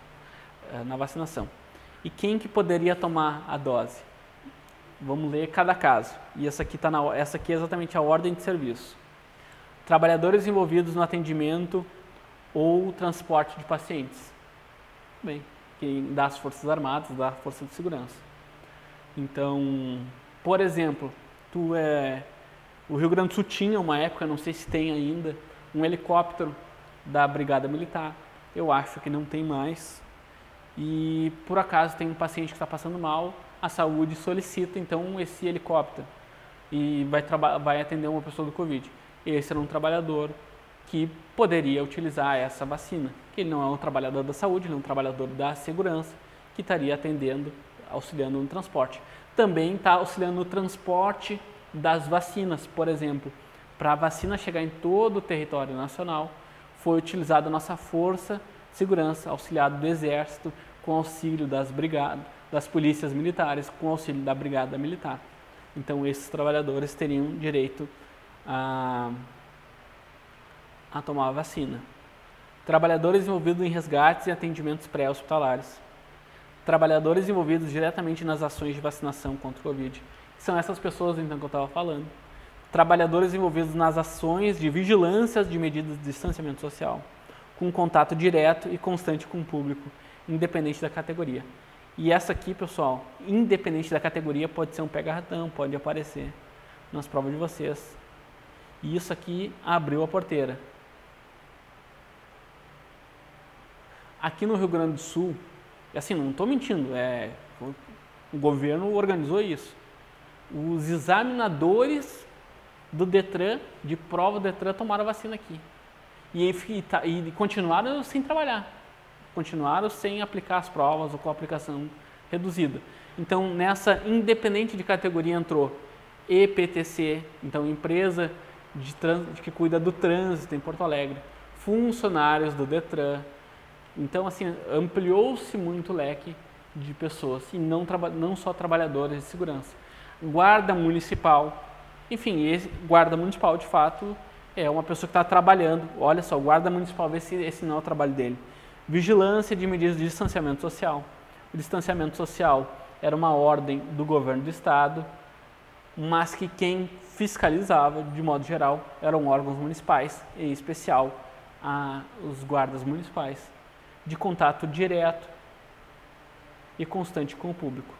eh, na vacinação. E quem que poderia tomar a dose? Vamos ler cada caso. E essa aqui tá na essa aqui é exatamente a ordem de serviço. Trabalhadores envolvidos no atendimento ou transporte de pacientes bem, quem dá as Forças Armadas, da Força de Segurança. Então, por exemplo, tu é o Rio Grande do Sul tinha uma época, não sei se tem ainda, um helicóptero da Brigada Militar. Eu acho que não tem mais. E por acaso tem um paciente que está passando mal, a saúde solicita então esse helicóptero e vai, vai atender uma pessoa do Covid. Esse era um trabalhador que poderia utilizar essa vacina. Que ele não é um trabalhador da saúde, ele é um trabalhador da segurança que estaria atendendo, auxiliando no transporte. Também está auxiliando no transporte das vacinas, por exemplo. Para a vacina chegar em todo o território nacional, foi utilizada a nossa força segurança, auxiliado do Exército, com auxílio das brigadas, das polícias militares, com auxílio da Brigada Militar. Então, esses trabalhadores teriam direito a a tomar a vacina. Trabalhadores envolvidos em resgates e atendimentos pré-hospitalares. Trabalhadores envolvidos diretamente nas ações de vacinação contra o Covid. São essas pessoas então que eu estava falando. Trabalhadores envolvidos nas ações de vigilância de medidas de distanciamento social, com contato direto e constante com o público, independente da categoria. E essa aqui, pessoal, independente da categoria, pode ser um pega-ratão, pode aparecer nas provas de vocês. E isso aqui abriu a porteira. Aqui no Rio Grande do Sul, assim, não estou mentindo, é, o governo organizou isso. Os examinadores do Detran, de prova do Detran, tomaram vacina aqui. E, e, tá, e continuaram sem trabalhar. Continuaram sem aplicar as provas ou com a aplicação reduzida. Então, nessa independente de categoria entrou EPTC, então empresa de trans, que cuida do trânsito em Porto Alegre, funcionários do Detran, então, assim, ampliou-se muito o leque de pessoas, e não, não só trabalhadores de segurança. Guarda municipal, enfim, esse guarda municipal, de fato, é uma pessoa que está trabalhando. Olha só, guarda municipal, vê se esse não é o trabalho dele. Vigilância de medidas de distanciamento social. O distanciamento social era uma ordem do governo do estado, mas que quem fiscalizava, de modo geral, eram órgãos municipais, em especial a, os guardas municipais de contato direto e constante com o público.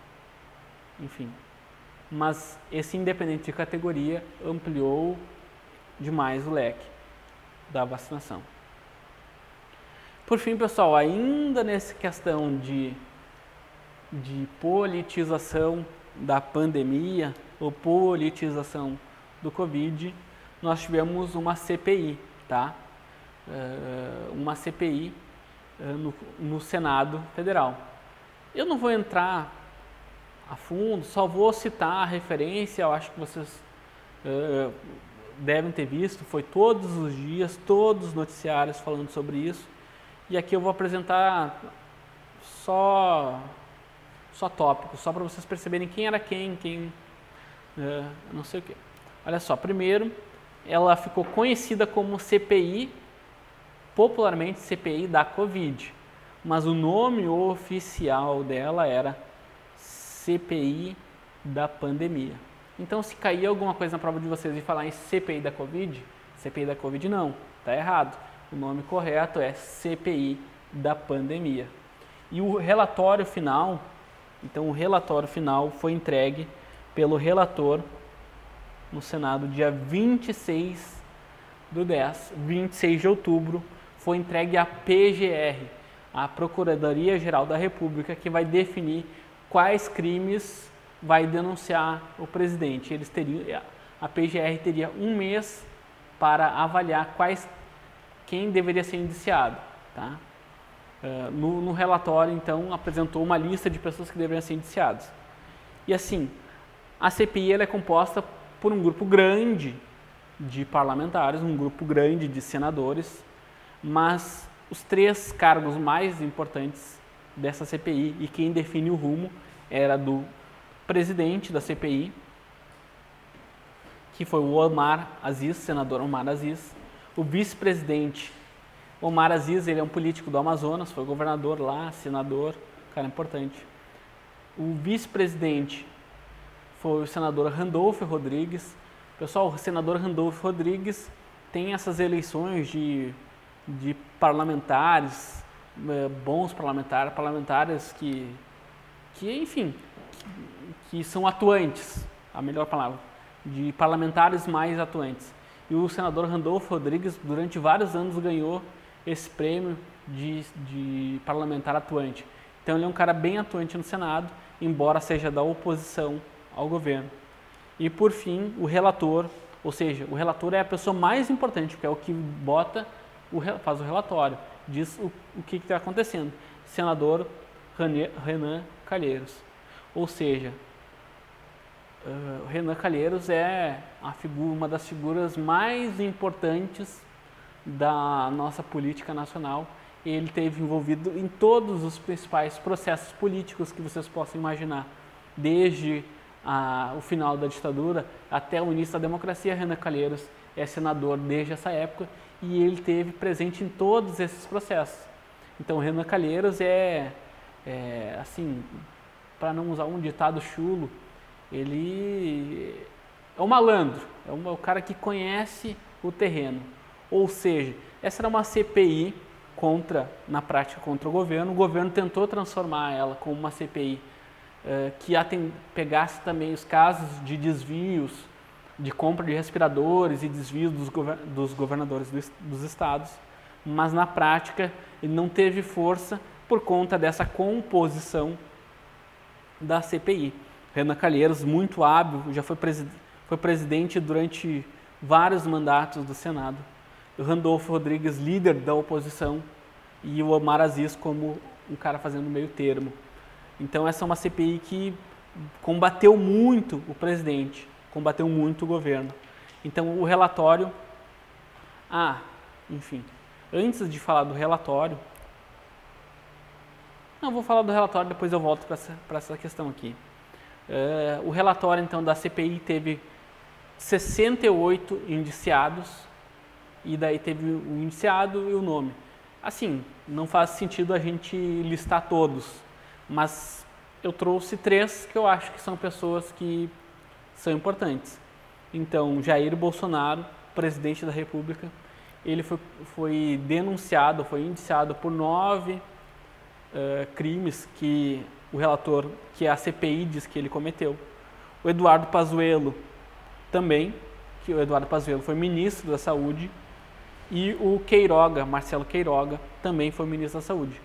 Enfim. Mas esse independente de categoria ampliou demais o leque da vacinação. Por fim, pessoal, ainda nessa questão de, de politização da pandemia ou politização do Covid, nós tivemos uma CPI, tá? Uh, uma CPI no, no Senado Federal. Eu não vou entrar a fundo, só vou citar a referência, eu acho que vocês uh, devem ter visto, foi todos os dias, todos os noticiários falando sobre isso. E aqui eu vou apresentar só só tópicos, só para vocês perceberem quem era quem, quem uh, não sei o que. Olha só, primeiro, ela ficou conhecida como CPI popularmente CPI da Covid, mas o nome oficial dela era CPI da pandemia. Então, se cair alguma coisa na prova de vocês e falar em CPI da Covid, CPI da Covid não, está errado. O nome correto é CPI da pandemia. E o relatório final, então o relatório final foi entregue pelo relator no Senado dia 26 do 10, 26 de outubro, foi entregue à PGR, a Procuradoria Geral da República, que vai definir quais crimes vai denunciar o presidente. Eles teriam, a PGR teria um mês para avaliar quais, quem deveria ser indiciado. Tá? Uh, no, no, relatório, então, apresentou uma lista de pessoas que deveriam ser indiciadas. E assim, a CPI é composta por um grupo grande de parlamentares, um grupo grande de senadores, mas os três cargos mais importantes dessa CPI e quem define o rumo era do presidente da CPI, que foi o Omar Aziz, senador Omar Aziz, o vice-presidente Omar Aziz, ele é um político do Amazonas, foi governador lá, senador, cara importante. O vice-presidente foi o senador Randolfo Rodrigues. Pessoal, o senador Randolfo Rodrigues tem essas eleições de, de parlamentares, eh, bons parlamentares, parlamentares que, que enfim, que, que são atuantes, a melhor palavra, de parlamentares mais atuantes. E o senador Randolfo Rodrigues, durante vários anos, ganhou esse prêmio de, de parlamentar atuante. Então ele é um cara bem atuante no Senado, embora seja da oposição ao governo. E por fim, o relator, ou seja, o relator é a pessoa mais importante, porque é o que bota, o, faz o relatório, diz o, o que está acontecendo. Senador Renan Calheiros. Ou seja, uh, Renan Calheiros é figura, uma das figuras mais importantes da nossa política nacional. Ele teve envolvido em todos os principais processos políticos que vocês possam imaginar, desde a, o final da ditadura até o início da democracia. Renan Calheiros é senador desde essa época e ele teve presente em todos esses processos. Então, Renan Calheiros é, é assim, para não usar um ditado chulo, ele é um malandro, é, um, é o cara que conhece o terreno. Ou seja, essa era uma CPI contra, na prática, contra o governo. O governo tentou transformar ela como uma CPI eh, que pegasse também os casos de desvios, de compra de respiradores e desvios dos, dos governadores dos estados, mas na prática ele não teve força por conta dessa composição da CPI. Renan Calheiros, muito hábil, já foi, foi presidente durante vários mandatos do Senado Randolfo Rodrigues, líder da oposição, e o Omar Aziz como um cara fazendo meio termo. Então essa é uma CPI que combateu muito o presidente, combateu muito o governo. Então o relatório, ah, enfim, antes de falar do relatório, não, vou falar do relatório, depois eu volto para essa, essa questão aqui. Uh, o relatório então da CPI teve 68 indiciados, e daí teve o iniciado e o nome. Assim, não faz sentido a gente listar todos, mas eu trouxe três que eu acho que são pessoas que são importantes. Então, Jair Bolsonaro, presidente da República, ele foi, foi denunciado, foi indiciado por nove uh, crimes que o relator, que a CPI diz que ele cometeu. O Eduardo Pazuello também, que o Eduardo Pazuello foi ministro da Saúde e o Queiroga, Marcelo Queiroga, também foi ministro da Saúde.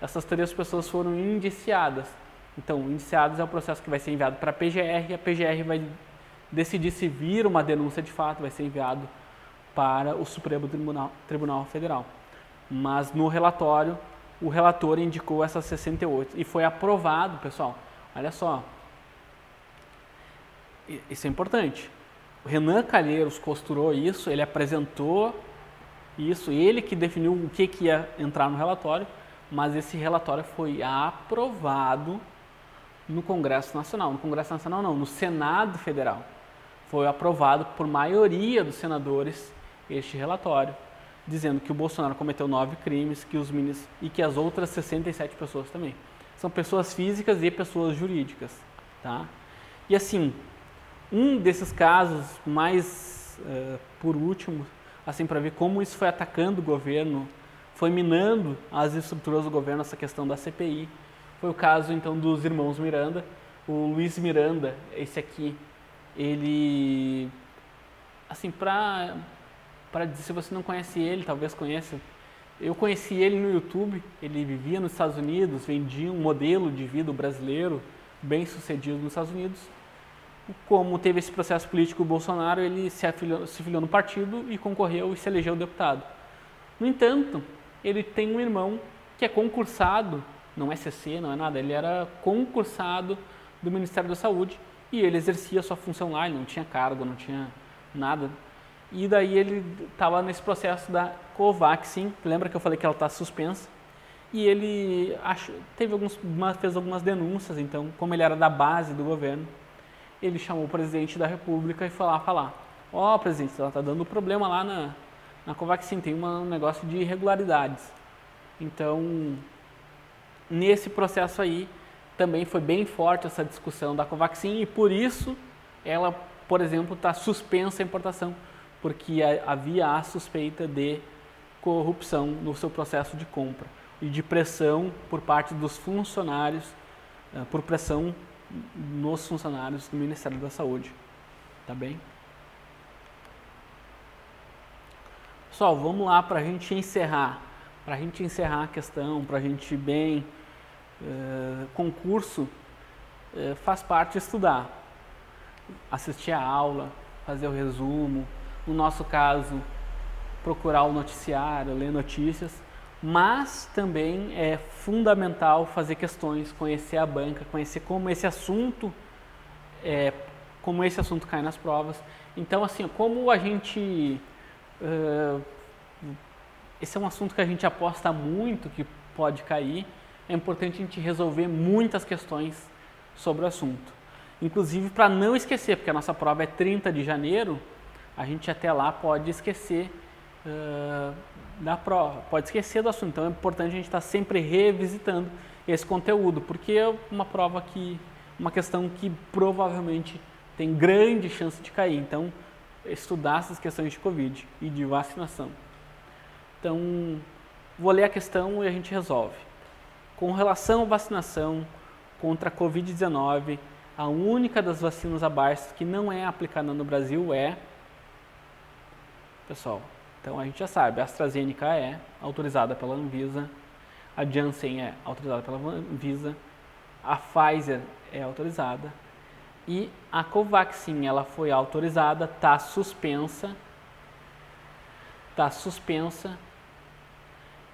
Essas três pessoas foram indiciadas. Então, indiciadas é o processo que vai ser enviado para a PGR e a PGR vai decidir se vir uma denúncia de fato, vai ser enviado para o Supremo Tribunal, Tribunal Federal. Mas no relatório, o relator indicou essas 68 e foi aprovado, pessoal. Olha só, isso é importante. O Renan Calheiros costurou isso, ele apresentou isso, ele que definiu o que, que ia entrar no relatório, mas esse relatório foi aprovado no Congresso Nacional. No Congresso Nacional não, no Senado Federal. Foi aprovado por maioria dos senadores este relatório, dizendo que o Bolsonaro cometeu nove crimes que os ministros, e que as outras 67 pessoas também. São pessoas físicas e pessoas jurídicas. Tá? E assim, um desses casos mais, uh, por último, assim para ver como isso foi atacando o governo, foi minando as estruturas do governo essa questão da CPI. Foi o caso então dos irmãos Miranda. O Luiz Miranda, esse aqui, ele assim, para para se você não conhece ele, talvez conheça. Eu conheci ele no YouTube, ele vivia nos Estados Unidos, vendia um modelo de vida brasileiro bem sucedido nos Estados Unidos. Como teve esse processo político o Bolsonaro, ele se afiliou, se afiliou no partido e concorreu e se elegeu deputado. No entanto, ele tem um irmão que é concursado, não é CC, não é nada, ele era concursado do Ministério da Saúde e ele exercia sua função lá, ele não tinha cargo, não tinha nada. E daí ele estava nesse processo da Covaxin, lembra que eu falei que ela está suspensa? E ele achou, teve alguns, fez algumas denúncias, então, como ele era da base do governo, ele chamou o presidente da República e foi lá falar: Ó, oh, presidente, ela está dando problema lá na, na Covaxin, tem uma, um negócio de irregularidades. Então, nesse processo aí, também foi bem forte essa discussão da Covaxin e por isso ela, por exemplo, está suspensa a importação, porque havia a suspeita de corrupção no seu processo de compra e de pressão por parte dos funcionários, eh, por pressão nos funcionários do Ministério da Saúde. Tá bem? Pessoal, vamos lá para a gente encerrar. Para a gente encerrar a questão, para a gente bem, uh, concurso uh, faz parte estudar, assistir a aula, fazer o resumo, no nosso caso, procurar o noticiário, ler notícias, mas também é fundamental fazer questões, conhecer a banca, conhecer como esse assunto, é, como esse assunto cai nas provas. Então, assim, como a gente Uh, esse é um assunto que a gente aposta muito que pode cair. É importante a gente resolver muitas questões sobre o assunto. Inclusive para não esquecer, porque a nossa prova é 30 de janeiro, a gente até lá pode esquecer uh, da prova, pode esquecer do assunto. Então é importante a gente estar tá sempre revisitando esse conteúdo, porque é uma prova que, uma questão que provavelmente tem grande chance de cair. Então, estudar essas questões de Covid e de vacinação. Então, vou ler a questão e a gente resolve. Com relação à vacinação contra a Covid-19, a única das vacinas abaixo que não é aplicada no Brasil é. Pessoal, então a gente já sabe: a AstraZeneca é autorizada pela Anvisa, a Janssen é autorizada pela Anvisa, a Pfizer é autorizada, e a Covaxin, ela foi autorizada, está suspensa, está suspensa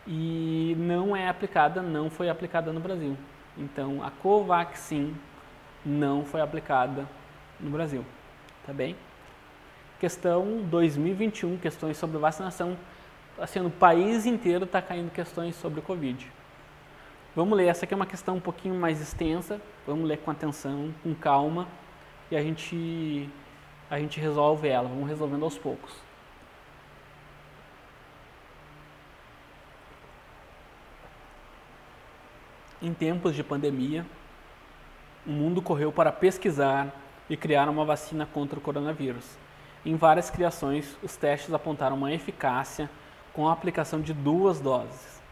e não é aplicada, não foi aplicada no Brasil. Então, a Covaxin não foi aplicada no Brasil, tá bem? Questão 2021, questões sobre vacinação. Assim, no país inteiro está caindo questões sobre o Covid. Vamos ler, essa aqui é uma questão um pouquinho mais extensa, vamos ler com atenção, com calma e a gente, a gente resolve ela, vamos resolvendo aos poucos. Em tempos de pandemia, o mundo correu para pesquisar e criar uma vacina contra o coronavírus. Em várias criações, os testes apontaram uma eficácia com a aplicação de duas doses.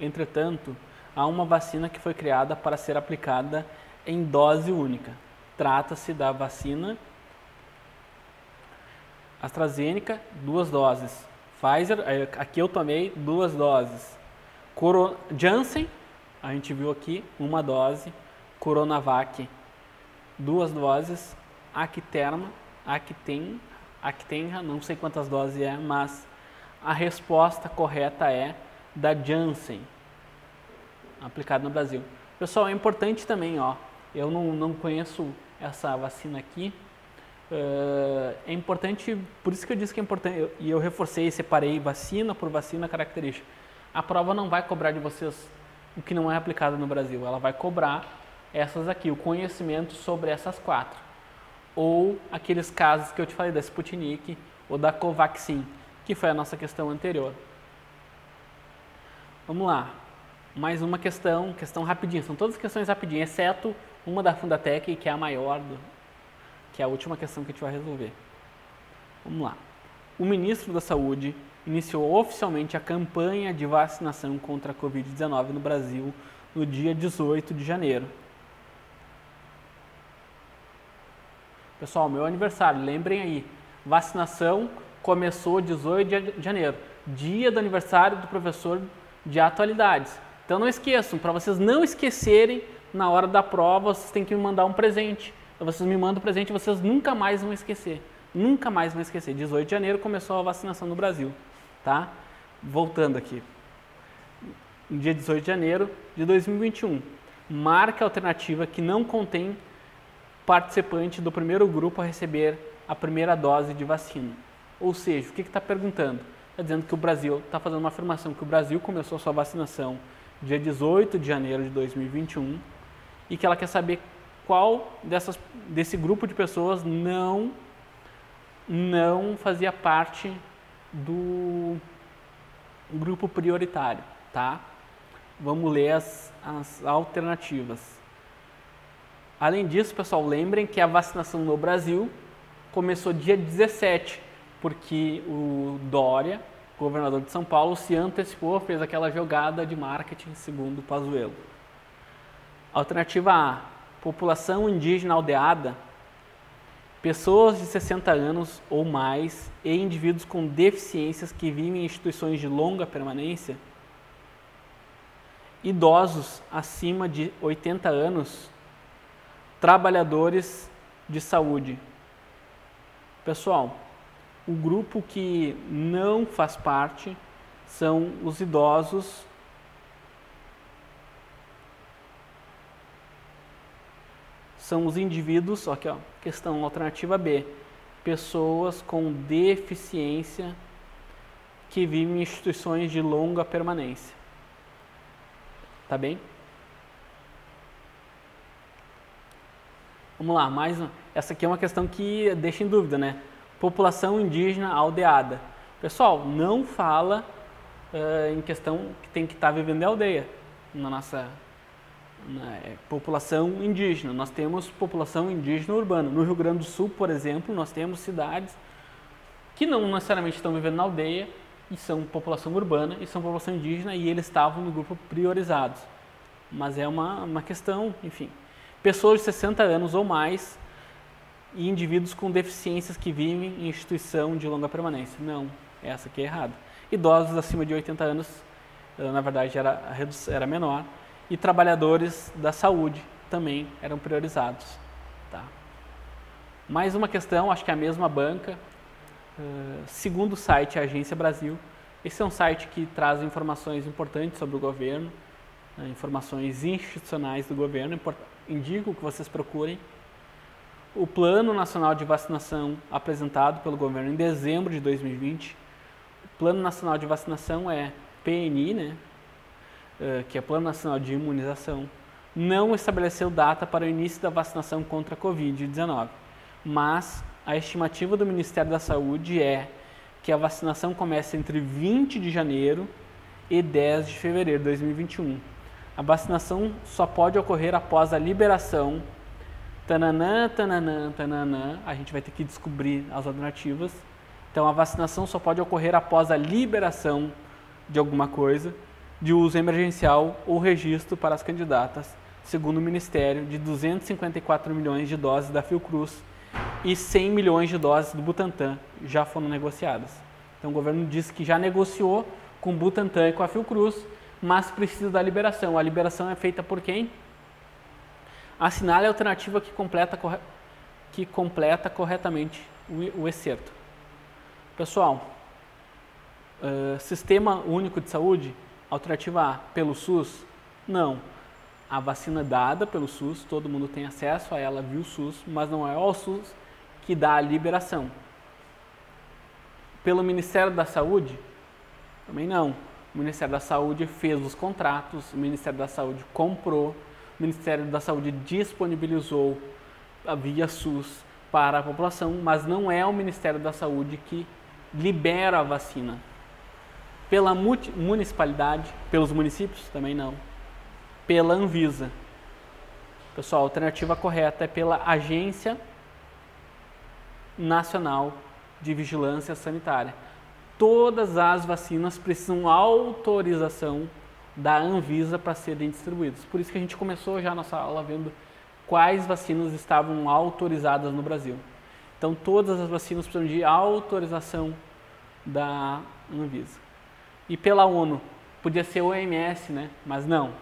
Entretanto, há uma vacina que foi criada para ser aplicada em dose única, Trata-se da vacina AstraZeneca, duas doses. Pfizer, aqui eu tomei duas doses. Janssen, a gente viu aqui, uma dose. Coronavac, duas doses. Acterma, Acten, Actenra, não sei quantas doses é, mas a resposta correta é da Janssen, aplicada no Brasil. Pessoal, é importante também, ó, eu não, não conheço essa vacina aqui. Uh, é importante, por isso que eu disse que é importante, e eu reforcei, separei vacina por vacina característica. A prova não vai cobrar de vocês o que não é aplicado no Brasil, ela vai cobrar essas aqui, o conhecimento sobre essas quatro. Ou aqueles casos que eu te falei da Sputnik ou da Covaxin, que foi a nossa questão anterior. Vamos lá. Mais uma questão, questão rapidinha. São todas questões rapidinhas, exceto uma da Fundatec, que é a maior, do, que é a última questão que a gente vai resolver. Vamos lá. O ministro da Saúde iniciou oficialmente a campanha de vacinação contra a Covid-19 no Brasil no dia 18 de janeiro. Pessoal, meu aniversário, lembrem aí, Vacinação começou 18 de janeiro, dia do aniversário do professor de atualidades. Então não esqueçam, para vocês não esquecerem, na hora da prova vocês têm que me mandar um presente. Então, vocês me mandam um presente e vocês nunca mais vão esquecer. Nunca mais vão esquecer. 18 de janeiro começou a vacinação no Brasil, tá? Voltando aqui. Dia 18 de janeiro de 2021. Marca alternativa que não contém participante do primeiro grupo a receber a primeira dose de vacina. Ou seja, o que está perguntando? Está dizendo que o Brasil está fazendo uma afirmação que o Brasil começou sua vacinação dia 18 de janeiro de 2021 e que ela quer saber qual dessas, desse grupo de pessoas não, não fazia parte do grupo prioritário, tá? Vamos ler as, as alternativas. Além disso, pessoal, lembrem que a vacinação no Brasil começou dia 17, porque o Dória, governador de São Paulo, se antecipou, fez aquela jogada de marketing segundo Pazuello. Alternativa A, população indígena aldeada, pessoas de 60 anos ou mais e indivíduos com deficiências que vivem em instituições de longa permanência, idosos acima de 80 anos, trabalhadores de saúde. Pessoal, o grupo que não faz parte são os idosos são os indivíduos, aqui ó, questão alternativa B, pessoas com deficiência que vivem em instituições de longa permanência. Tá bem? Vamos lá, mais uma. Essa aqui é uma questão que deixa em dúvida, né? População indígena aldeada. Pessoal, não fala uh, em questão que tem que estar tá vivendo em aldeia na nossa na, é, população indígena. Nós temos população indígena urbana. No Rio Grande do Sul, por exemplo, nós temos cidades que não necessariamente estão vivendo na aldeia e são população urbana e são população indígena e eles estavam no grupo priorizados. Mas é uma, uma questão, enfim pessoas de 60 anos ou mais e indivíduos com deficiências que vivem em instituição de longa permanência. Não, essa aqui é errada. Idosos acima de 80 anos, eh, na verdade era, era menor, e trabalhadores da saúde também eram priorizados. Tá. Mais uma questão, acho que é a mesma banca, uh, segundo o site Agência Brasil, esse é um site que traz informações importantes sobre o governo, uh, informações institucionais do governo, indico que vocês procurem o Plano Nacional de Vacinação apresentado pelo governo em dezembro de 2020. O Plano Nacional de Vacinação é PNI, né? Uh, que é Plano Nacional de Imunização, não estabeleceu data para o início da vacinação contra a Covid-19, mas a estimativa do Ministério da Saúde é que a vacinação comece entre 20 de janeiro e 10 de fevereiro de 2021 a vacinação só pode ocorrer após a liberação. Tananã, tananã, tananã. A gente vai ter que descobrir as alternativas. Então, a vacinação só pode ocorrer após a liberação de alguma coisa, de uso emergencial ou registro para as candidatas, segundo o Ministério, de 254 milhões de doses da Fiocruz e 100 milhões de doses do Butantan já foram negociadas. Então, o governo disse que já negociou com o Butantan e com a Fiocruz mas precisa da liberação. A liberação é feita por quem? Assinale a alternativa que completa, que completa corretamente o, o excerto. Pessoal, uh, Sistema Único de Saúde, alternativa A, pelo SUS? Não. A vacina dada pelo SUS, todo mundo tem acesso a ela via o SUS, mas não é o SUS que dá a liberação. Pelo Ministério da Saúde? Também não o Ministério da Saúde fez os contratos, o Ministério da Saúde comprou, o Ministério da Saúde disponibilizou via SUS para a população, mas não é o Ministério da Saúde que libera a vacina. Pela municipalidade, pelos municípios também não. Pela Anvisa. Pessoal, a alternativa correta é pela Agência Nacional de Vigilância Sanitária todas as vacinas precisam autorização da Anvisa para serem distribuídas. Por isso que a gente começou já a nossa aula vendo quais vacinas estavam autorizadas no Brasil. Então, todas as vacinas precisam de autorização da Anvisa. E pela ONU, podia ser OMS, né? Mas não,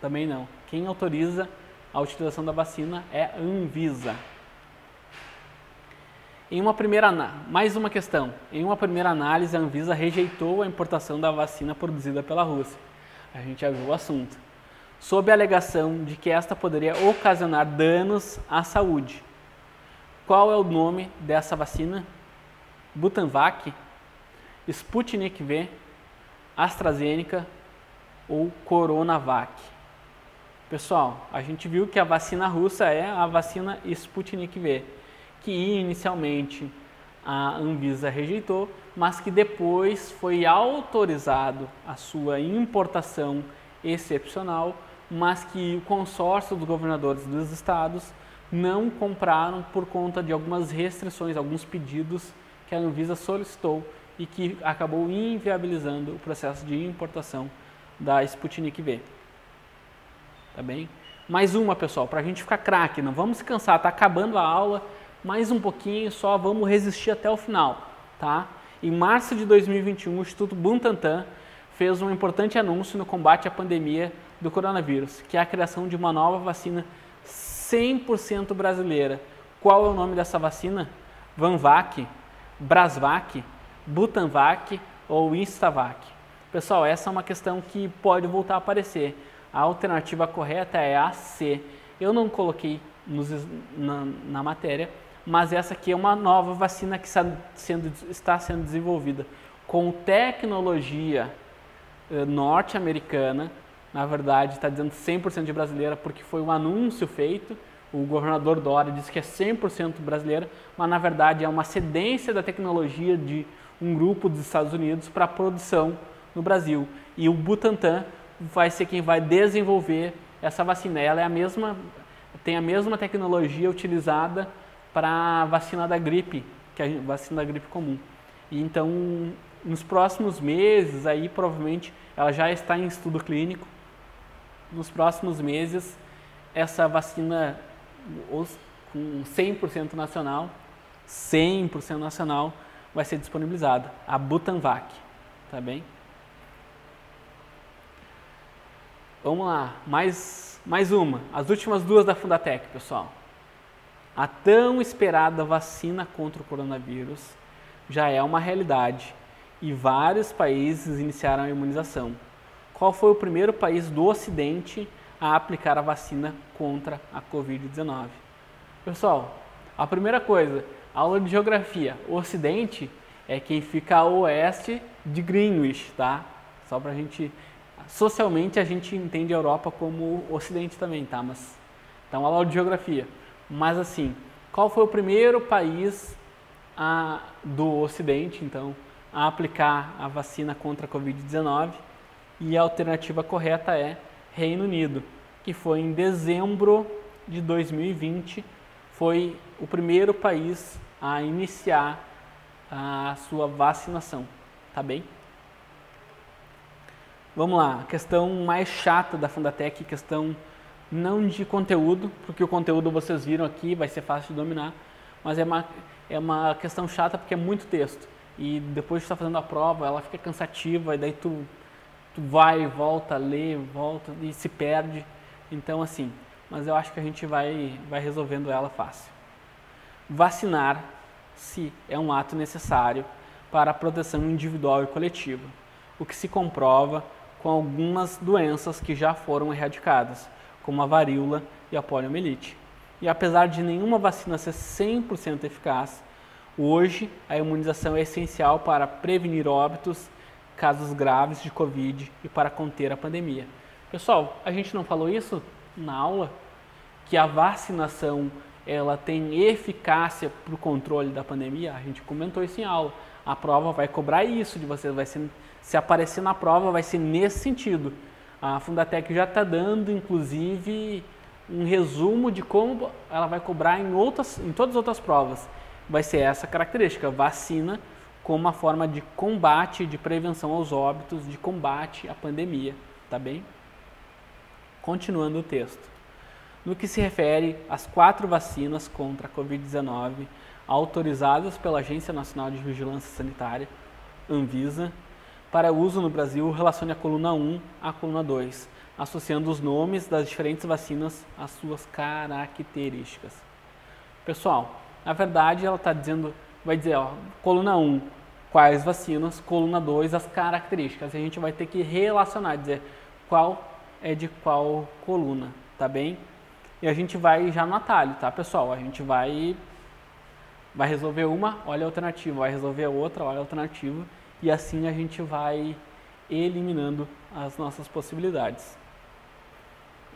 também não. Quem autoriza a utilização da vacina é a Anvisa. Em uma primeira, mais uma questão. Em uma primeira análise, a Anvisa rejeitou a importação da vacina produzida pela Rússia. A gente já viu o assunto. Sob a alegação de que esta poderia ocasionar danos à saúde. Qual é o nome dessa vacina? Butanvac, Sputnik V, AstraZeneca ou Coronavac. Pessoal, a gente viu que a vacina russa é a vacina Sputnik V que inicialmente a Anvisa rejeitou, mas que depois foi autorizado a sua importação excepcional, mas que o consórcio dos governadores dos estados não compraram por conta de algumas restrições, alguns pedidos que a Anvisa solicitou e que acabou inviabilizando o processo de importação da Sputnik V. Tá bem? Mais uma, pessoal, para a gente ficar craque, não vamos se cansar, está acabando a aula, mais um pouquinho, só vamos resistir até o final, tá? Em março de 2021, o Instituto Butantan fez um importante anúncio no combate à pandemia do coronavírus, que é a criação de uma nova vacina 100% brasileira. Qual é o nome dessa vacina? Vanvac, Brasvac, Butanvac ou Instavac? Pessoal, essa é uma questão que pode voltar a aparecer. A alternativa correta é a C. Eu não coloquei nos, na, na matéria, mas essa aqui é uma nova vacina que está sendo, está sendo desenvolvida com tecnologia eh, norte-americana. Na verdade, está dizendo 100% de brasileira porque foi um anúncio feito. O governador Dória disse que é 100% brasileira, mas na verdade é uma cedência da tecnologia de um grupo dos Estados Unidos para produção no Brasil. E o Butantan vai ser quem vai desenvolver essa vacina. Ela é a mesma, tem a mesma tecnologia utilizada para a vacina da gripe, que é a vacina da gripe comum. E então, nos próximos meses, aí provavelmente ela já está em estudo clínico. Nos próximos meses, essa vacina com 100% nacional, 100% nacional, vai ser disponibilizada, a Butanvac, tá bem? Vamos lá, mais, mais uma, as últimas duas da Fundatec, pessoal. A tão esperada vacina contra o coronavírus já é uma realidade e vários países iniciaram a imunização. Qual foi o primeiro país do Ocidente a aplicar a vacina contra a Covid-19? Pessoal, a primeira coisa, aula de geografia. O Ocidente é quem fica a oeste de Greenwich, tá? Só para a gente. Socialmente a gente entende a Europa como Ocidente também, tá? Mas. Então, aula de geografia. Mas assim, qual foi o primeiro país a, do Ocidente, então, a aplicar a vacina contra a Covid-19? E a alternativa correta é Reino Unido, que foi em dezembro de 2020, foi o primeiro país a iniciar a sua vacinação, tá bem? Vamos lá, a questão mais chata da Fundatec, questão não de conteúdo, porque o conteúdo vocês viram aqui, vai ser fácil de dominar, mas é uma, é uma questão chata porque é muito texto. E depois de estar fazendo a prova, ela fica cansativa, e daí tu, tu vai, volta, lê, volta e se perde. Então, assim, mas eu acho que a gente vai, vai resolvendo ela fácil. Vacinar-se é um ato necessário para a proteção individual e coletiva, o que se comprova com algumas doenças que já foram erradicadas, como a varíola e a poliomielite. E apesar de nenhuma vacina ser 100% eficaz, hoje a imunização é essencial para prevenir óbitos, casos graves de Covid e para conter a pandemia. Pessoal, a gente não falou isso na aula? Que a vacinação ela tem eficácia para o controle da pandemia? A gente comentou isso em aula. A prova vai cobrar isso de você, vai ser, se aparecer na prova vai ser nesse sentido a Fundatec já está dando, inclusive, um resumo de como ela vai cobrar em, outras, em todas as outras provas. Vai ser essa característica, vacina como uma forma de combate, de prevenção aos óbitos, de combate à pandemia, tá bem? Continuando o texto. No que se refere às quatro vacinas contra a Covid-19, autorizadas pela Agência Nacional de Vigilância Sanitária, Anvisa, para uso no Brasil, relacione a coluna 1 à coluna 2, associando os nomes das diferentes vacinas às suas características. Pessoal, na verdade ela está dizendo, vai dizer, ó, coluna 1, quais vacinas, coluna 2, as características. A gente vai ter que relacionar, dizer qual é de qual coluna, tá bem? E a gente vai já no atalho, tá pessoal? A gente vai vai resolver uma, olha a alternativa, vai resolver outra, olha a alternativa, e assim a gente vai eliminando as nossas possibilidades.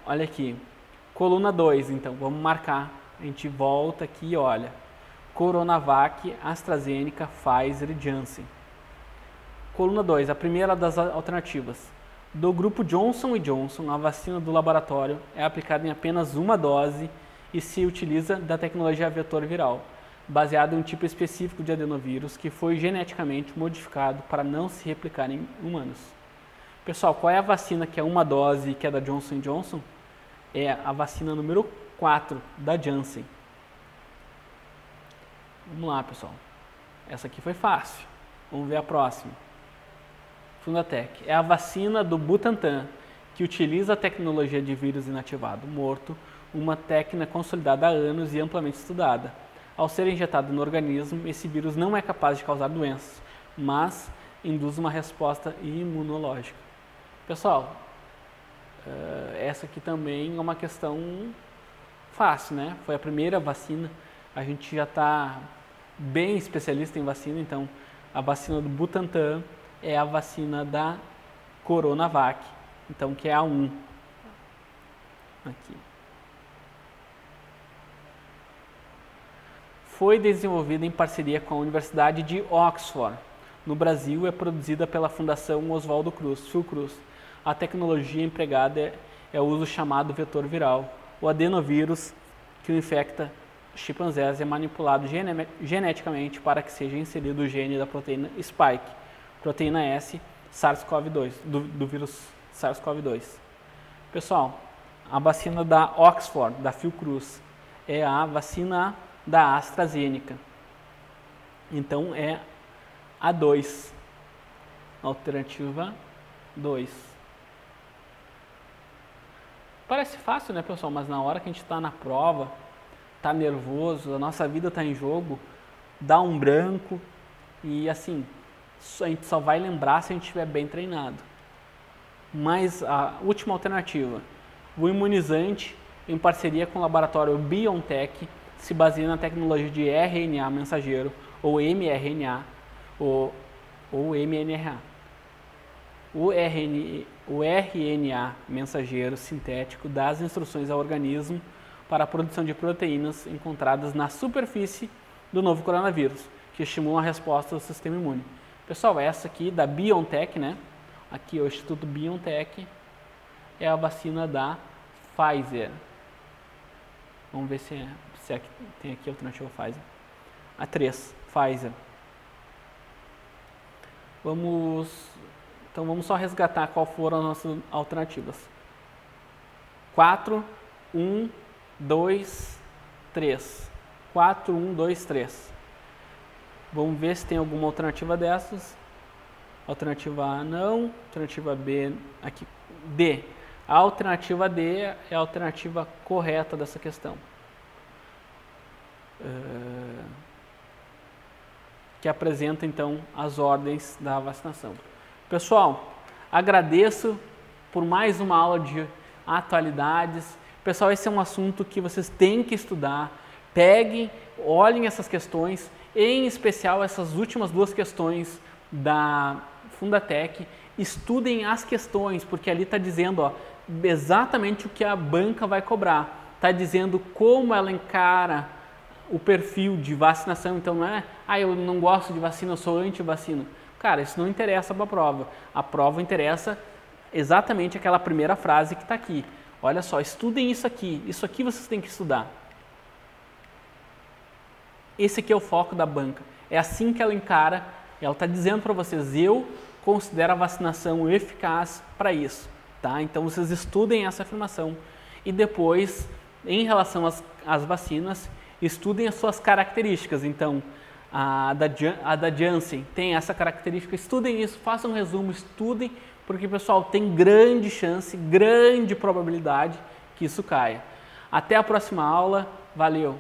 Olha aqui, coluna 2, então, vamos marcar, a gente volta aqui e olha, Coronavac, AstraZeneca, Pfizer e Janssen. Coluna 2, a primeira das alternativas. Do grupo Johnson Johnson, a vacina do laboratório é aplicada em apenas uma dose e se utiliza da tecnologia vetor viral baseado em um tipo específico de adenovírus que foi geneticamente modificado para não se replicar em humanos. Pessoal, qual é a vacina que é uma dose que é da Johnson Johnson? É a vacina número 4 da Janssen. Vamos lá, pessoal. Essa aqui foi fácil. Vamos ver a próxima. Fundatec. É a vacina do Butantan, que utiliza a tecnologia de vírus inativado morto, uma técnica consolidada há anos e amplamente estudada ao ser injetado no organismo, esse vírus não é capaz de causar doenças, mas induz uma resposta imunológica. Pessoal, eh, essa aqui também é uma questão fácil, né? Foi a primeira vacina, a gente já está bem especialista em vacina, então a vacina do Butantan é a vacina da Coronavac, então que é a 1. Aqui. foi desenvolvida em parceria com a Universidade de Oxford. No Brasil, é produzida pela Fundação Oswaldo Cruz, Fiocruz. A tecnologia empregada é, é o uso chamado vetor viral. O adenovírus, que o infecta chimpanzés, é manipulado gene geneticamente para que seja inserido o gene da proteína spike, proteína S, SARS-CoV-2, do, do vírus SARS-CoV-2. Pessoal, a vacina da Oxford, da Fiocruz, é a vacina da AstraZeneca. Então é a 2. Alternativa 2. Parece fácil, né, pessoal? Mas na hora que a gente está na prova, está nervoso, a nossa vida está em jogo, dá um branco e assim, a gente só vai lembrar se a gente estiver bem treinado. Mas a última alternativa, o imunizante em parceria com o laboratório BioNTech se baseia na tecnologia de RNA mensageiro, ou mRNA, ou, ou mNRA. O, o RNA mensageiro sintético dá as instruções ao organismo para a produção de proteínas encontradas na superfície do novo coronavírus, que estimulam a resposta do sistema imune. Pessoal, essa aqui da BioNTech, né? Aqui o Instituto BioNTech é a vacina da Pfizer. Vamos ver se é se é tem aqui a alternativa Pfizer. A 3, Pfizer. Vamos, então vamos só resgatar qual foram as nossas alternativas. 4, 1, 2, 3. 4, 1, 2, 3. Vamos ver se tem alguma alternativa dessas. Alternativa A não, alternativa B aqui D. A alternativa D é a alternativa correta dessa questão. Eh, que apresenta então as ordens da vacinação. Pessoal, agradeço por mais uma aula de atualidades. Pessoal, esse é um assunto que vocês têm que estudar. Peguem, olhem essas questões, em especial essas últimas duas questões da Fundatec. Estudem as questões, porque ali está dizendo ó, exatamente o que a banca vai cobrar. Está dizendo como ela encara o perfil de vacinação, então não é, ah, eu não gosto de vacina, eu sou anti-vacina. Cara, isso não interessa para a prova. A prova interessa exatamente aquela primeira frase que está aqui. Olha só, estudem isso aqui, isso aqui vocês têm que estudar. Esse aqui é o foco da banca. É assim que ela encara, ela está dizendo para vocês, eu considero a vacinação eficaz para isso. Tá? Então vocês estudem essa afirmação e depois, em relação às, às vacinas, estudem as suas características. Então, a da, a da Janssen tem essa característica, estudem isso, façam um resumo, estudem, porque pessoal, tem grande chance, grande probabilidade que isso caia. Até a próxima aula, valeu!